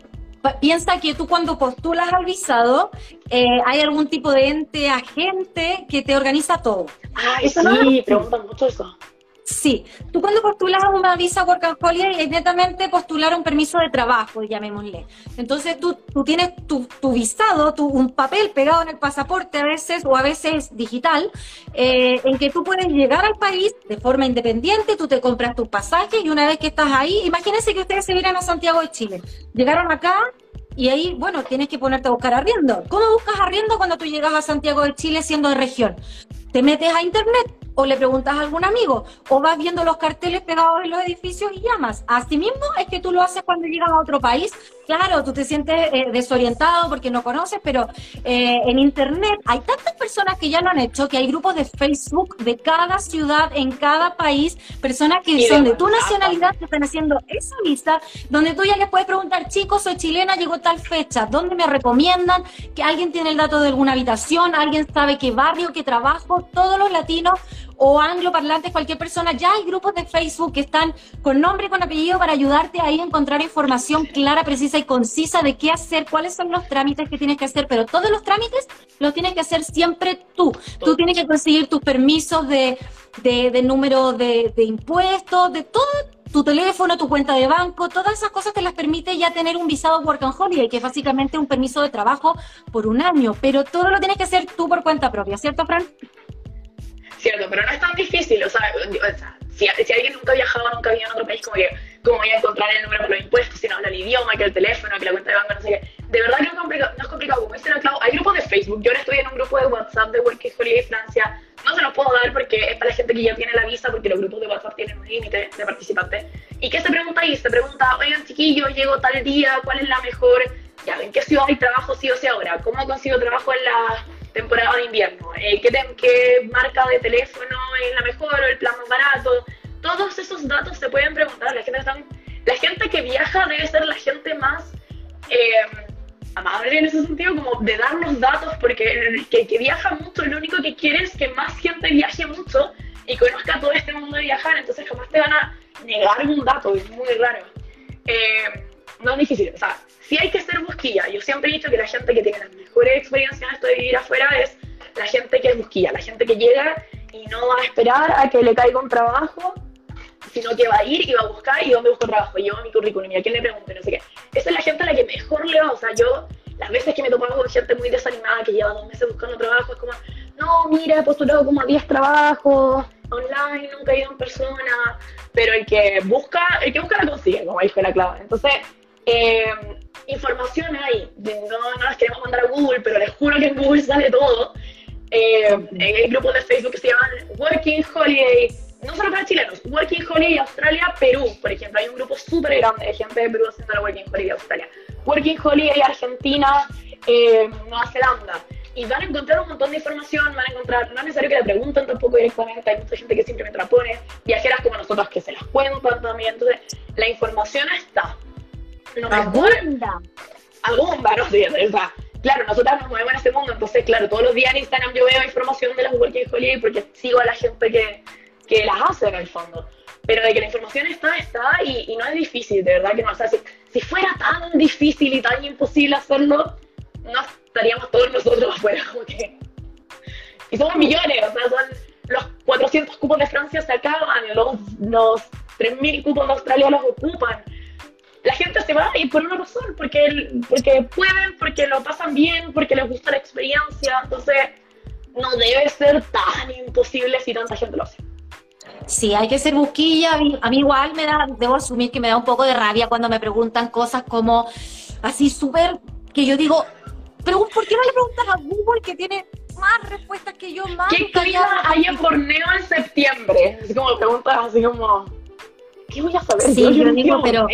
piensa que tú cuando postulas al visado eh, hay algún tipo de ente agente que te organiza todo. Ah, eso sí, preguntan mucho eso. Sí, tú cuando postulas una visa Work and Holiday es netamente postular un permiso de trabajo, llamémosle. Entonces tú, tú tienes tu, tu visado, tu, un papel pegado en el pasaporte a veces o a veces digital, eh, en que tú puedes llegar al país de forma independiente, tú te compras tu pasaje y una vez que estás ahí, imagínense que ustedes se vienen a Santiago de Chile. Llegaron acá, y ahí, bueno, tienes que ponerte a buscar arriendo. ¿Cómo buscas arriendo cuando tú llegas a Santiago de Chile siendo de región? Te metes a internet o le preguntas a algún amigo, o vas viendo los carteles pegados en los edificios y llamas. Así mismo es que tú lo haces cuando llegas a otro país. Claro, tú te sientes eh, desorientado porque no conoces, pero eh, en Internet hay tantas personas que ya lo han hecho, que hay grupos de Facebook de cada ciudad, en cada país, personas que son de tu nacionalidad que están haciendo esa lista, donde tú ya les puedes preguntar, chicos, soy chilena, llegó tal fecha, ¿dónde me recomiendan? Que alguien tiene el dato de alguna habitación, alguien sabe qué barrio, qué trabajo, todos los latinos o angloparlantes, cualquier persona, ya hay grupos de Facebook que están con nombre y con apellido para ayudarte ahí a encontrar información clara, precisa y concisa de qué hacer, cuáles son los trámites que tienes que hacer, pero todos los trámites los tienes que hacer siempre tú. Tú tienes que conseguir tus permisos de, de, número de, de impuestos, de todo tu teléfono, tu cuenta de banco, todas esas cosas te las permite ya tener un visado Work and Holiday, que es básicamente un permiso de trabajo por un año, pero todo lo tienes que hacer tú por cuenta propia, ¿cierto, Fran? Cierto, pero no es tan difícil, o sea, si, si, alguien nunca ha viajado, nunca ha en otro país, como que, ¿cómo voy a encontrar el número por los impuestos si no habla el idioma, que el teléfono, que la cuenta de banco, no sé qué? De verdad que no es complicado, no es complicado como dice clavo, hay grupos de Facebook, yo ahora estoy en un grupo de WhatsApp de Working Holiday Francia, no se los puedo dar porque es para la gente que ya tiene la visa, porque los grupos de WhatsApp tienen un límite de participantes. ¿Y qué se pregunta ahí? Se pregunta, oigan chiquillos, llego tal día, ¿cuál es la mejor? Ya, ¿en qué ciudad hay trabajo sí o sí ahora? ¿Cómo consigo trabajo en la temporada de invierno, eh, ¿qué, ¿qué, marca de teléfono es la mejor o el plan más barato. Todos esos datos se pueden preguntar. La gente, la gente que viaja debe ser la gente más, eh, amable en ese sentido, como de dar los datos, porque el que, viaja mucho lo único que quiere es que más gente viaje mucho y conozca todo este mundo de viajar, entonces jamás te van a negar un dato, es muy raro. Eh, no es difícil, o sea, sí hay que ser busquilla. Yo siempre he dicho que la gente que tiene las mejores experiencias en esto de vivir afuera es la gente que es busquilla, la gente que llega y no va a esperar a que le caiga un trabajo, sino que va a ir y va a buscar y dónde busco trabajo, llevo mi currículum y a quién le pregunto, no sé qué. Esa es la gente a la que mejor le va, o sea, yo las veces que me topo con gente muy desanimada que lleva dos meses buscando trabajo, es como, no, mira, he postulado como a 10 trabajos online, nunca he ido en persona, pero el que busca, el que busca la consigue, como dijo la clave. Entonces, eh, información hay, no, no las queremos mandar a Google, pero les juro que en Google sale todo. Eh, hay grupos de Facebook que se llaman Working Holiday, no solo para chilenos, Working Holiday Australia, Perú, por ejemplo, hay un grupo súper grande de gente de Perú haciendo la Working Holiday Australia. Working Holiday Argentina, eh, Nueva Zelanda. Y van a encontrar un montón de información, van a encontrar, no es necesario que le pregunten tampoco directamente, hay mucha gente que simplemente la pone, viajeras como nosotros que se las cuentan también, entonces la información está. Mejor, abunda. Abunda, no sé, o sea, claro, nosotros nos movemos en este mundo, entonces, claro, todos los días en Instagram yo veo información de las Working Holiday porque sigo a la gente que, que las hace en el fondo. Pero de que la información está, está y, no es difícil, de verdad que no. O sea, si, si, fuera tan difícil y tan imposible hacerlo, no estaríamos todos nosotros afuera, como que. Y somos millones, o sea, son los 400 cupos de Francia se acaban, los, los 3.000 cupos de Australia los ocupan. La gente se va y por una razón, porque, porque pueden, porque lo pasan bien, porque les gusta la experiencia. Entonces, no debe ser tan imposible si tanta gente lo hace. Sí, hay que ser busquilla. A mí, igual me da, debo asumir que me da un poco de rabia cuando me preguntan cosas como así súper, que yo digo, pero ¿por qué no le preguntas a Google que tiene más respuestas que yo más? ¿Qué clima hay en Borneo en septiembre? Es como preguntas así como, ¿qué voy a saber? Sí, yo, digo, pero...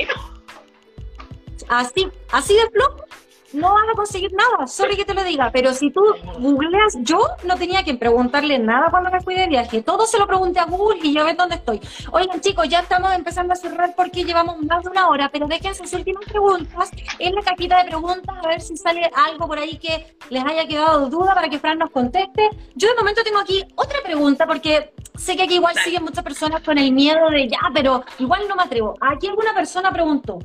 Así, así de flojo no van a conseguir nada, sorry que te lo diga, pero si tú googleas, yo no tenía que preguntarle nada cuando me fui de viaje, todo se lo pregunté a Google y yo ven dónde estoy. Oigan chicos, ya estamos empezando a cerrar porque llevamos más de una hora, pero dejen sus últimas preguntas en la cajita de preguntas a ver si sale algo por ahí que les haya quedado duda para que Fran nos conteste. Yo de momento tengo aquí otra pregunta porque sé que aquí igual siguen muchas personas con el miedo de ya, pero igual no me atrevo. Aquí alguna persona preguntó,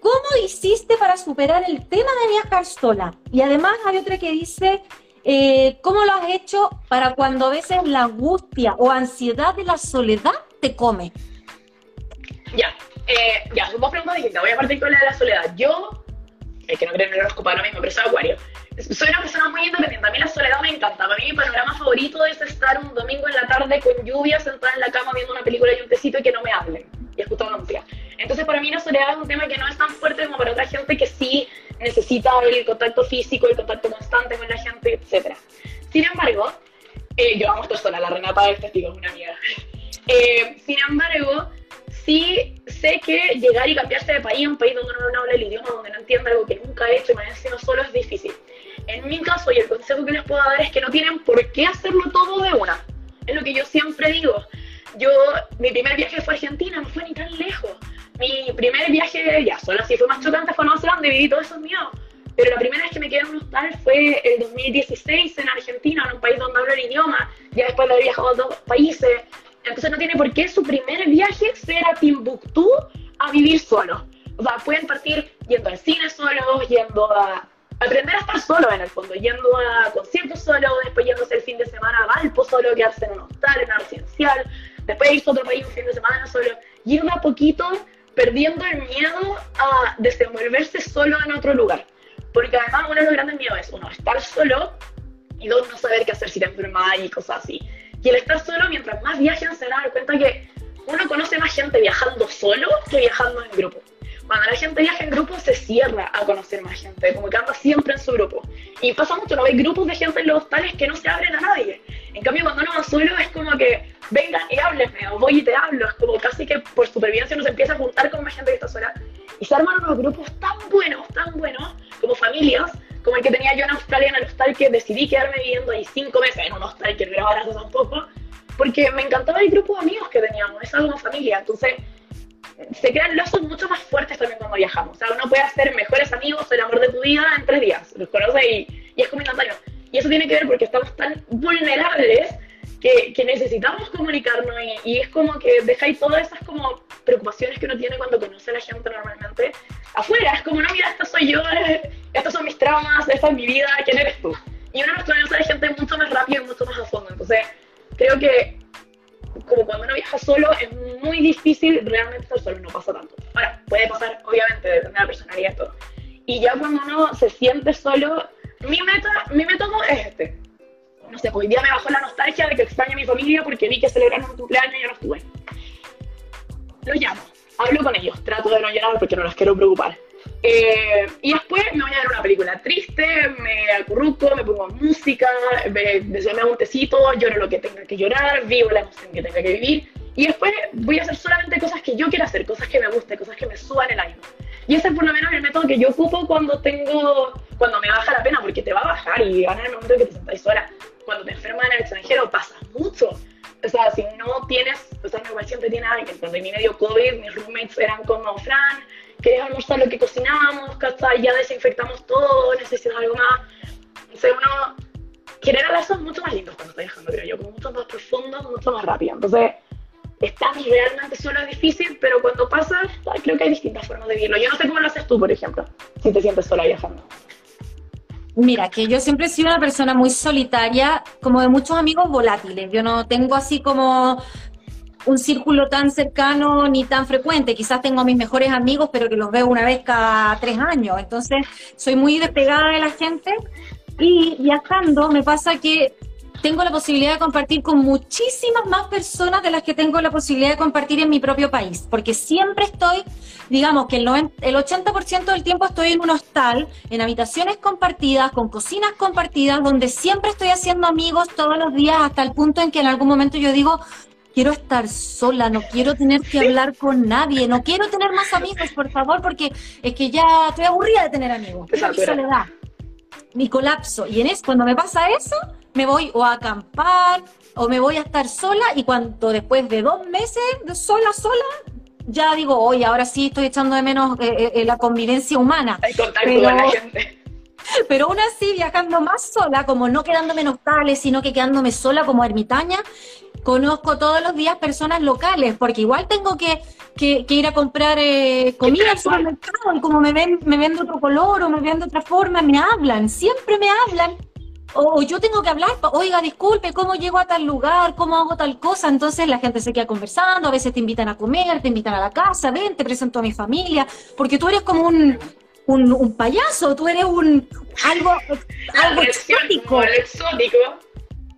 ¿Cómo hiciste para superar el tema de viajar sola? Y además hay otra que dice, eh, ¿cómo lo has hecho para cuando a veces la angustia o ansiedad de la soledad te come? Ya, eh, ya, dos preguntas distintas. Voy a partir con la de la soledad. Yo, es que no creo en el horóscopo ahora mismo, pero soy acuario. Soy una persona muy independiente. A mí la soledad me encanta. Para mí mi panorama favorito es estar un domingo en la tarde con lluvia, sentada en la cama viendo una película y un tecito y que no me hablen. Y escuchando música. Entonces, para mí la soledad es un tema que no es tan fuerte como para otra gente que sí necesita el contacto físico, el contacto constante con la gente, etc. Sin embargo, eh, yo amo estar sola, la Renata es testigo, es una amiga. Eh, sin embargo, sí sé que llegar y cambiarse de país, un país donde uno no habla el idioma, donde no entiende algo que nunca he hecho y me encima solo es difícil. En mi caso, y el consejo que les puedo dar es que no tienen por qué hacerlo todo de una. Es lo que yo siempre digo. Yo, mi primer viaje fue a Argentina, no fue ni tan lejos mi primer viaje, ya, solo si fue más chocante, fue a Nueva Zelanda viví todo eso mío. Pero la primera vez que me quedé en un hostal fue el 2016 en Argentina, en un país donde hablo el idioma, ya después de haber viajado a dos países. Entonces no tiene por qué su primer viaje ser a Timbuktu a vivir solo. O sea, pueden partir yendo al cine solo, yendo a aprender a estar solo en el fondo, yendo a conciertos solo, después yéndose el fin de semana a Valpo solo, quedarse en un hostal, en una residencial, después irse a otro país un fin de semana solo, y a poquito perdiendo el miedo a desenvolverse solo en otro lugar. Porque además uno de los grandes miedos es, uno, estar solo y dos, no saber qué hacer si te enfermas y cosas así. Y el estar solo, mientras más viajen, se dan cuenta que uno conoce más gente viajando solo que viajando en grupo. Cuando la gente viaja en grupo, se cierra a conocer más gente, como que anda siempre en su grupo. Y pasa mucho, no hay grupos de gente en los hostales que no se abren a nadie. En cambio, cuando uno va solo, es como que vengan y háblenme, o voy y te hablo. Es como casi que por supervivencia uno se empieza a juntar con más gente que está sola. Y se arman unos grupos tan buenos, tan buenos, como familias, como el que tenía yo en Australia en el hostal, que decidí quedarme viviendo ahí cinco meses en un hostal que no un poco, porque me encantaba el grupo de amigos que teníamos, es algo como familia. Entonces, se crean lazos mucho más fuertes también cuando viajamos. O sea, uno puede hacer mejores amigos, el amor de tu vida en tres días. Los conoce y, y es como instantáneo. Y eso tiene que ver porque estamos tan vulnerables que, necesitamos comunicarnos y, es como que dejáis todas esas como preocupaciones que uno tiene cuando conoce a la gente normalmente afuera. Es como, no, mira, esta soy yo, estos son mis traumas, esta es mi vida, ¿quién eres tú? Y uno nos conoce a gente mucho más rápido y mucho más a fondo. Entonces, creo que como cuando uno viaja solo es muy difícil realmente estar solo, no pasa tanto. Ahora, puede pasar, obviamente, depende de la personalidad todo. Y ya cuando uno se siente solo, mi, meta, mi método es este. No sé, pues hoy día me bajó la nostalgia de que extraño a mi familia porque vi que celebraron un cumpleaños y yo no estuve. Los llamo, hablo con ellos, trato de no llorar porque no los quiero preocupar. Eh, y después me voy a ver una película triste, me acurruco, me pongo música, me, me, un tecito, lloro lo que tenga que llorar, vivo la emoción que tenga que vivir. Y después voy a hacer solamente cosas que yo quiero hacer, cosas que me gusten, cosas que me suban el ánimo. Y ese es por lo menos el método que yo ocupo cuando tengo, cuando me baja la pena, porque te va a bajar y van en el momento en que te sentáis sola. Cuando te enfermas en el extranjero pasa mucho. O sea, si no tienes, o sea, igual siempre tiene alguien. Cuando a mí me COVID, mis roommates eran como, Fran, ¿querés almorzar lo que cocinábamos? ¿cachai? Ya desinfectamos todo, necesitas algo más. Entonces uno genera lazos mucho más lindos cuando está viajando, creo yo, como mucho más profundos, mucho más rápido. Entonces, estar realmente solo es difícil, pero cuando pasa, creo que hay distintas formas de vivirlo. Yo no sé cómo lo haces tú, por ejemplo, si te sientes sola viajando. Mira, que yo siempre he sido una persona muy solitaria, como de muchos amigos volátiles. Yo no tengo así como un círculo tan cercano ni tan frecuente. Quizás tengo a mis mejores amigos, pero que los veo una vez cada tres años. Entonces, soy muy despegada de la gente. Y viajando me pasa que tengo la posibilidad de compartir con muchísimas más personas de las que tengo la posibilidad de compartir en mi propio país, porque siempre estoy, digamos que el, 90, el 80% del tiempo estoy en un hostal, en habitaciones compartidas, con cocinas compartidas, donde siempre estoy haciendo amigos todos los días hasta el punto en que en algún momento yo digo, quiero estar sola, no quiero tener que hablar con nadie, no quiero tener más amigos, por favor, porque es que ya estoy aburrida de tener amigos. Es mi soledad, mi colapso. Y en eso, cuando me pasa eso, me voy o a acampar o me voy a estar sola y cuando después de dos meses de sola, sola, ya digo, oye, ahora sí estoy echando de menos eh, eh, la convivencia humana. Hay contacto pero, con la gente. Pero aún así, viajando más sola, como no quedándome en hostales, sino que quedándome sola como ermitaña, conozco todos los días personas locales, porque igual tengo que, que, que ir a comprar eh, comida al supermercado y como me ven, me ven de otro color o me ven de otra forma, me hablan, siempre me hablan o, yo tengo que hablar, oiga, disculpe, ¿cómo llego a tal lugar? ¿Cómo hago tal cosa? Entonces la gente se queda conversando, a veces te invitan a comer, te invitan a la casa, ven, te presento a mi familia, porque tú eres como un, un, un payaso, tú eres un algo, algo exótico. exótico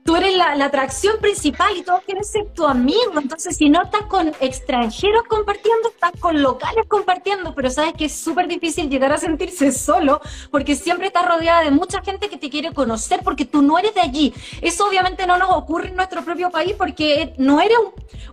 tú eres la, atracción principal y todos quieren ser tu amigo. Entonces, si no estás con extranjeros compartiendo, estás con locales compartiendo, pero sabes que es súper difícil llegar a sentirse solo porque siempre estás rodeada de mucha gente que te quiere conocer porque tú no eres de allí. Eso obviamente no nos ocurre en nuestro propio país porque no eres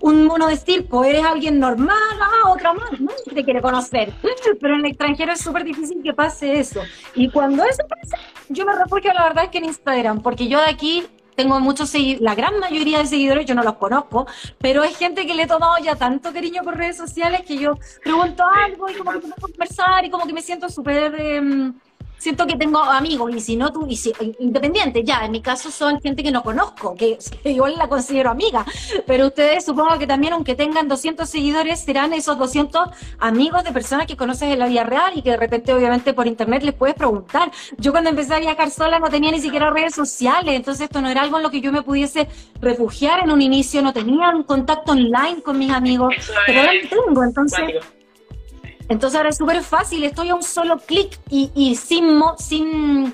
un, un mono de circo, eres alguien normal, ah, otra más, ¿no? te quiere conocer. Pero en el extranjero es súper difícil que pase eso. Y cuando eso pasa, yo me refugio la verdad es que en Instagram, porque yo de aquí tengo muchos seguidores, la gran mayoría de seguidores yo no los conozco, pero es gente que le he tomado ya tanto cariño por redes sociales que yo pregunto algo y como que puedo conversar y como que me siento súper... Eh, siento que tengo amigos y si no tú, y si, independiente, ya, en mi caso son gente que no conozco, que, que, igual la considero amiga, pero ustedes supongo que también aunque tengan 200 seguidores serán esos 200 amigos de personas que conoces en la vida real y que de repente obviamente por internet les puedes preguntar. Yo cuando empecé a viajar sola no tenía ni siquiera redes sociales, entonces esto no era algo en lo que yo me pudiese refugiar en un inicio, no tenía un contacto online con mis amigos, pero ahora lo tengo, entonces... Entonces ahora es súper fácil, estoy a un solo clic y, y, sin, sin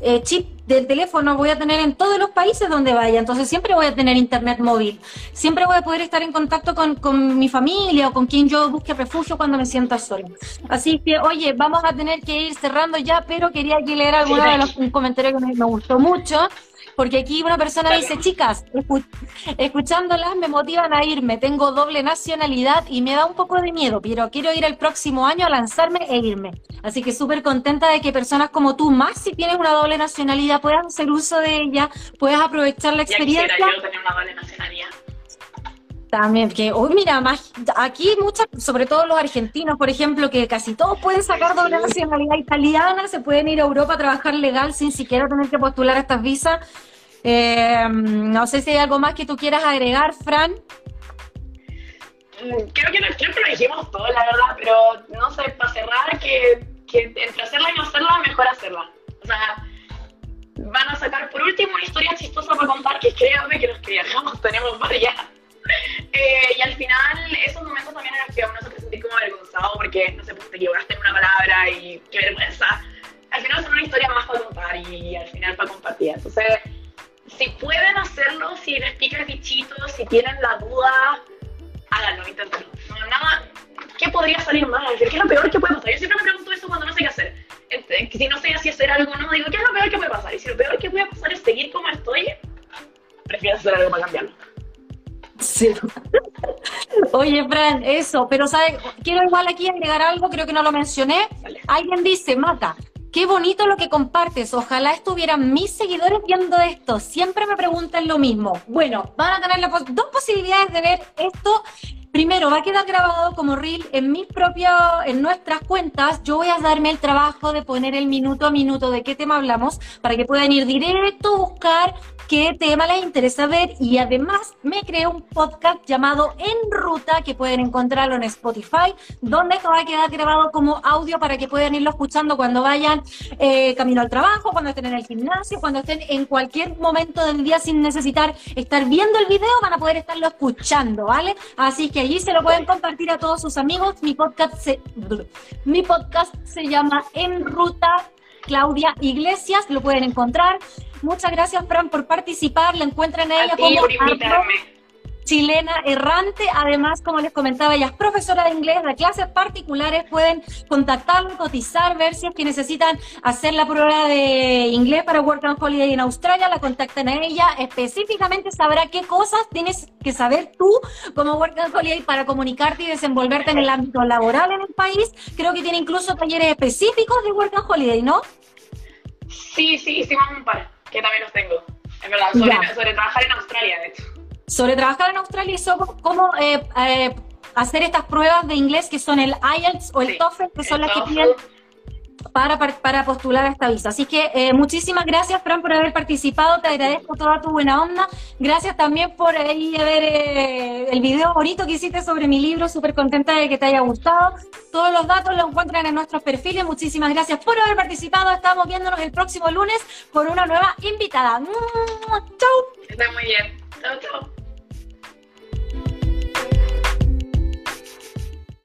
eh, chip del teléfono voy a tener en todos los países donde vaya, entonces siempre voy a tener internet móvil, siempre voy a poder estar en contacto con, con mi familia o con quien yo busque refugio cuando me sienta sola. Así que, oye, vamos a tener que ir cerrando ya, pero quería aquí leer algunos de los comentarios que me, me gustó mucho porque aquí una persona dice, chicas, escuchándolas me motivan a irme, tengo doble nacionalidad y me da un poco de miedo, pero quiero ir el próximo año a lanzarme e irme. Así que súper contenta de que personas como tú, más si tienes una doble nacionalidad, puedan hacer uso de ella, puedas aprovechar la experiencia. Ya yo tener una doble nacionalidad. También, que, uy, mira, más, aquí muchas, sobre todo los argentinos, por ejemplo, que casi todos pueden sacar doble nacionalidad italiana, se pueden ir a Europa a trabajar legal sin siquiera tener que postular estas visas. Eh, no sé si hay algo más que tú quieras agregar, Fran. Mm, creo que, creo que lo dijimos todo, la verdad, pero no sé, para cerrar, que, que entre hacerla y no hacerla, mejor hacerla. O sea, van a sacar por último una historia chistosa para contar, que créanme que los que viajamos tenemos varias. Eh, y al final, esos momentos también en los que uno se puede sentir como avergonzado porque, no sé, pues te equivocaste en una palabra y qué vergüenza. Al final son una historia más para contar y al final para compartir. Entonces, si pueden hacerlo, si les pica el bichito, si tienen la duda, háganlo, inténtenlo. No, nada, ¿qué podría salir mal? ¿Qué es lo peor que puede pasar? Yo siempre me pregunto eso cuando no sé qué hacer. Este, si no sé si hacer algo no, digo, ¿qué es lo peor que puede pasar? Y si lo peor que puede pasar es seguir como estoy, prefiero hacer algo para cambiarlo. Sí. Oye, Fran, eso, pero ¿sabes? Quiero igual aquí agregar algo, creo que no lo mencioné. Alguien dice, Mata, qué bonito lo que compartes. Ojalá estuvieran mis seguidores viendo esto. Siempre me preguntan lo mismo. Bueno, van a tener dos posibilidades de ver esto Primero, va a quedar grabado como reel en mis propios, en nuestras cuentas. Yo voy a darme el trabajo de poner el minuto a minuto de qué tema hablamos para que puedan ir directo a buscar qué tema les interesa ver y además me creé un podcast llamado En Ruta que pueden encontrarlo en Spotify donde va a quedar grabado como audio para que puedan irlo escuchando cuando vayan eh, camino al trabajo, cuando estén en el gimnasio, cuando estén en cualquier momento del día sin necesitar estar viendo el video, van a poder estarlo escuchando, ¿vale? Así que allí se lo pueden compartir a todos sus amigos. Mi podcast se, mi podcast se llama En Ruta Claudia Iglesias, lo pueden encontrar. Muchas gracias, Fran, por participar. La encuentran a ella como chilena errante. Además, como les comentaba, ella es profesora de inglés, de clases particulares. Pueden contactarlo, cotizar, ver si es que necesitan hacer la prueba de inglés para Work and Holiday en Australia. La contactan a ella. Específicamente sabrá qué cosas tienes que saber tú como Work and Holiday para comunicarte y desenvolverte en el ámbito laboral en el país. Creo que tiene incluso talleres específicos de Work and Holiday, ¿no? Sí, sí, hicimos un par, que también los tengo. Es verdad, sobre, sobre trabajar en Australia, de hecho. Sobre trabajar en Australia y sobre cómo eh, eh, hacer estas pruebas de inglés que son el IELTS o el TOEFL, que son las que piden para, para, postular a esta visa. Así que eh, muchísimas gracias, Fran, por haber participado. Te agradezco toda tu buena onda. Gracias también por ahí ver el video bonito que hiciste sobre mi libro. Súper contenta de que te haya gustado. Todos los datos los encuentran en nuestros perfiles. Muchísimas gracias por haber participado. Estamos viéndonos el próximo lunes por una nueva invitada. ¡Chau! Está muy bien. Chau, chau.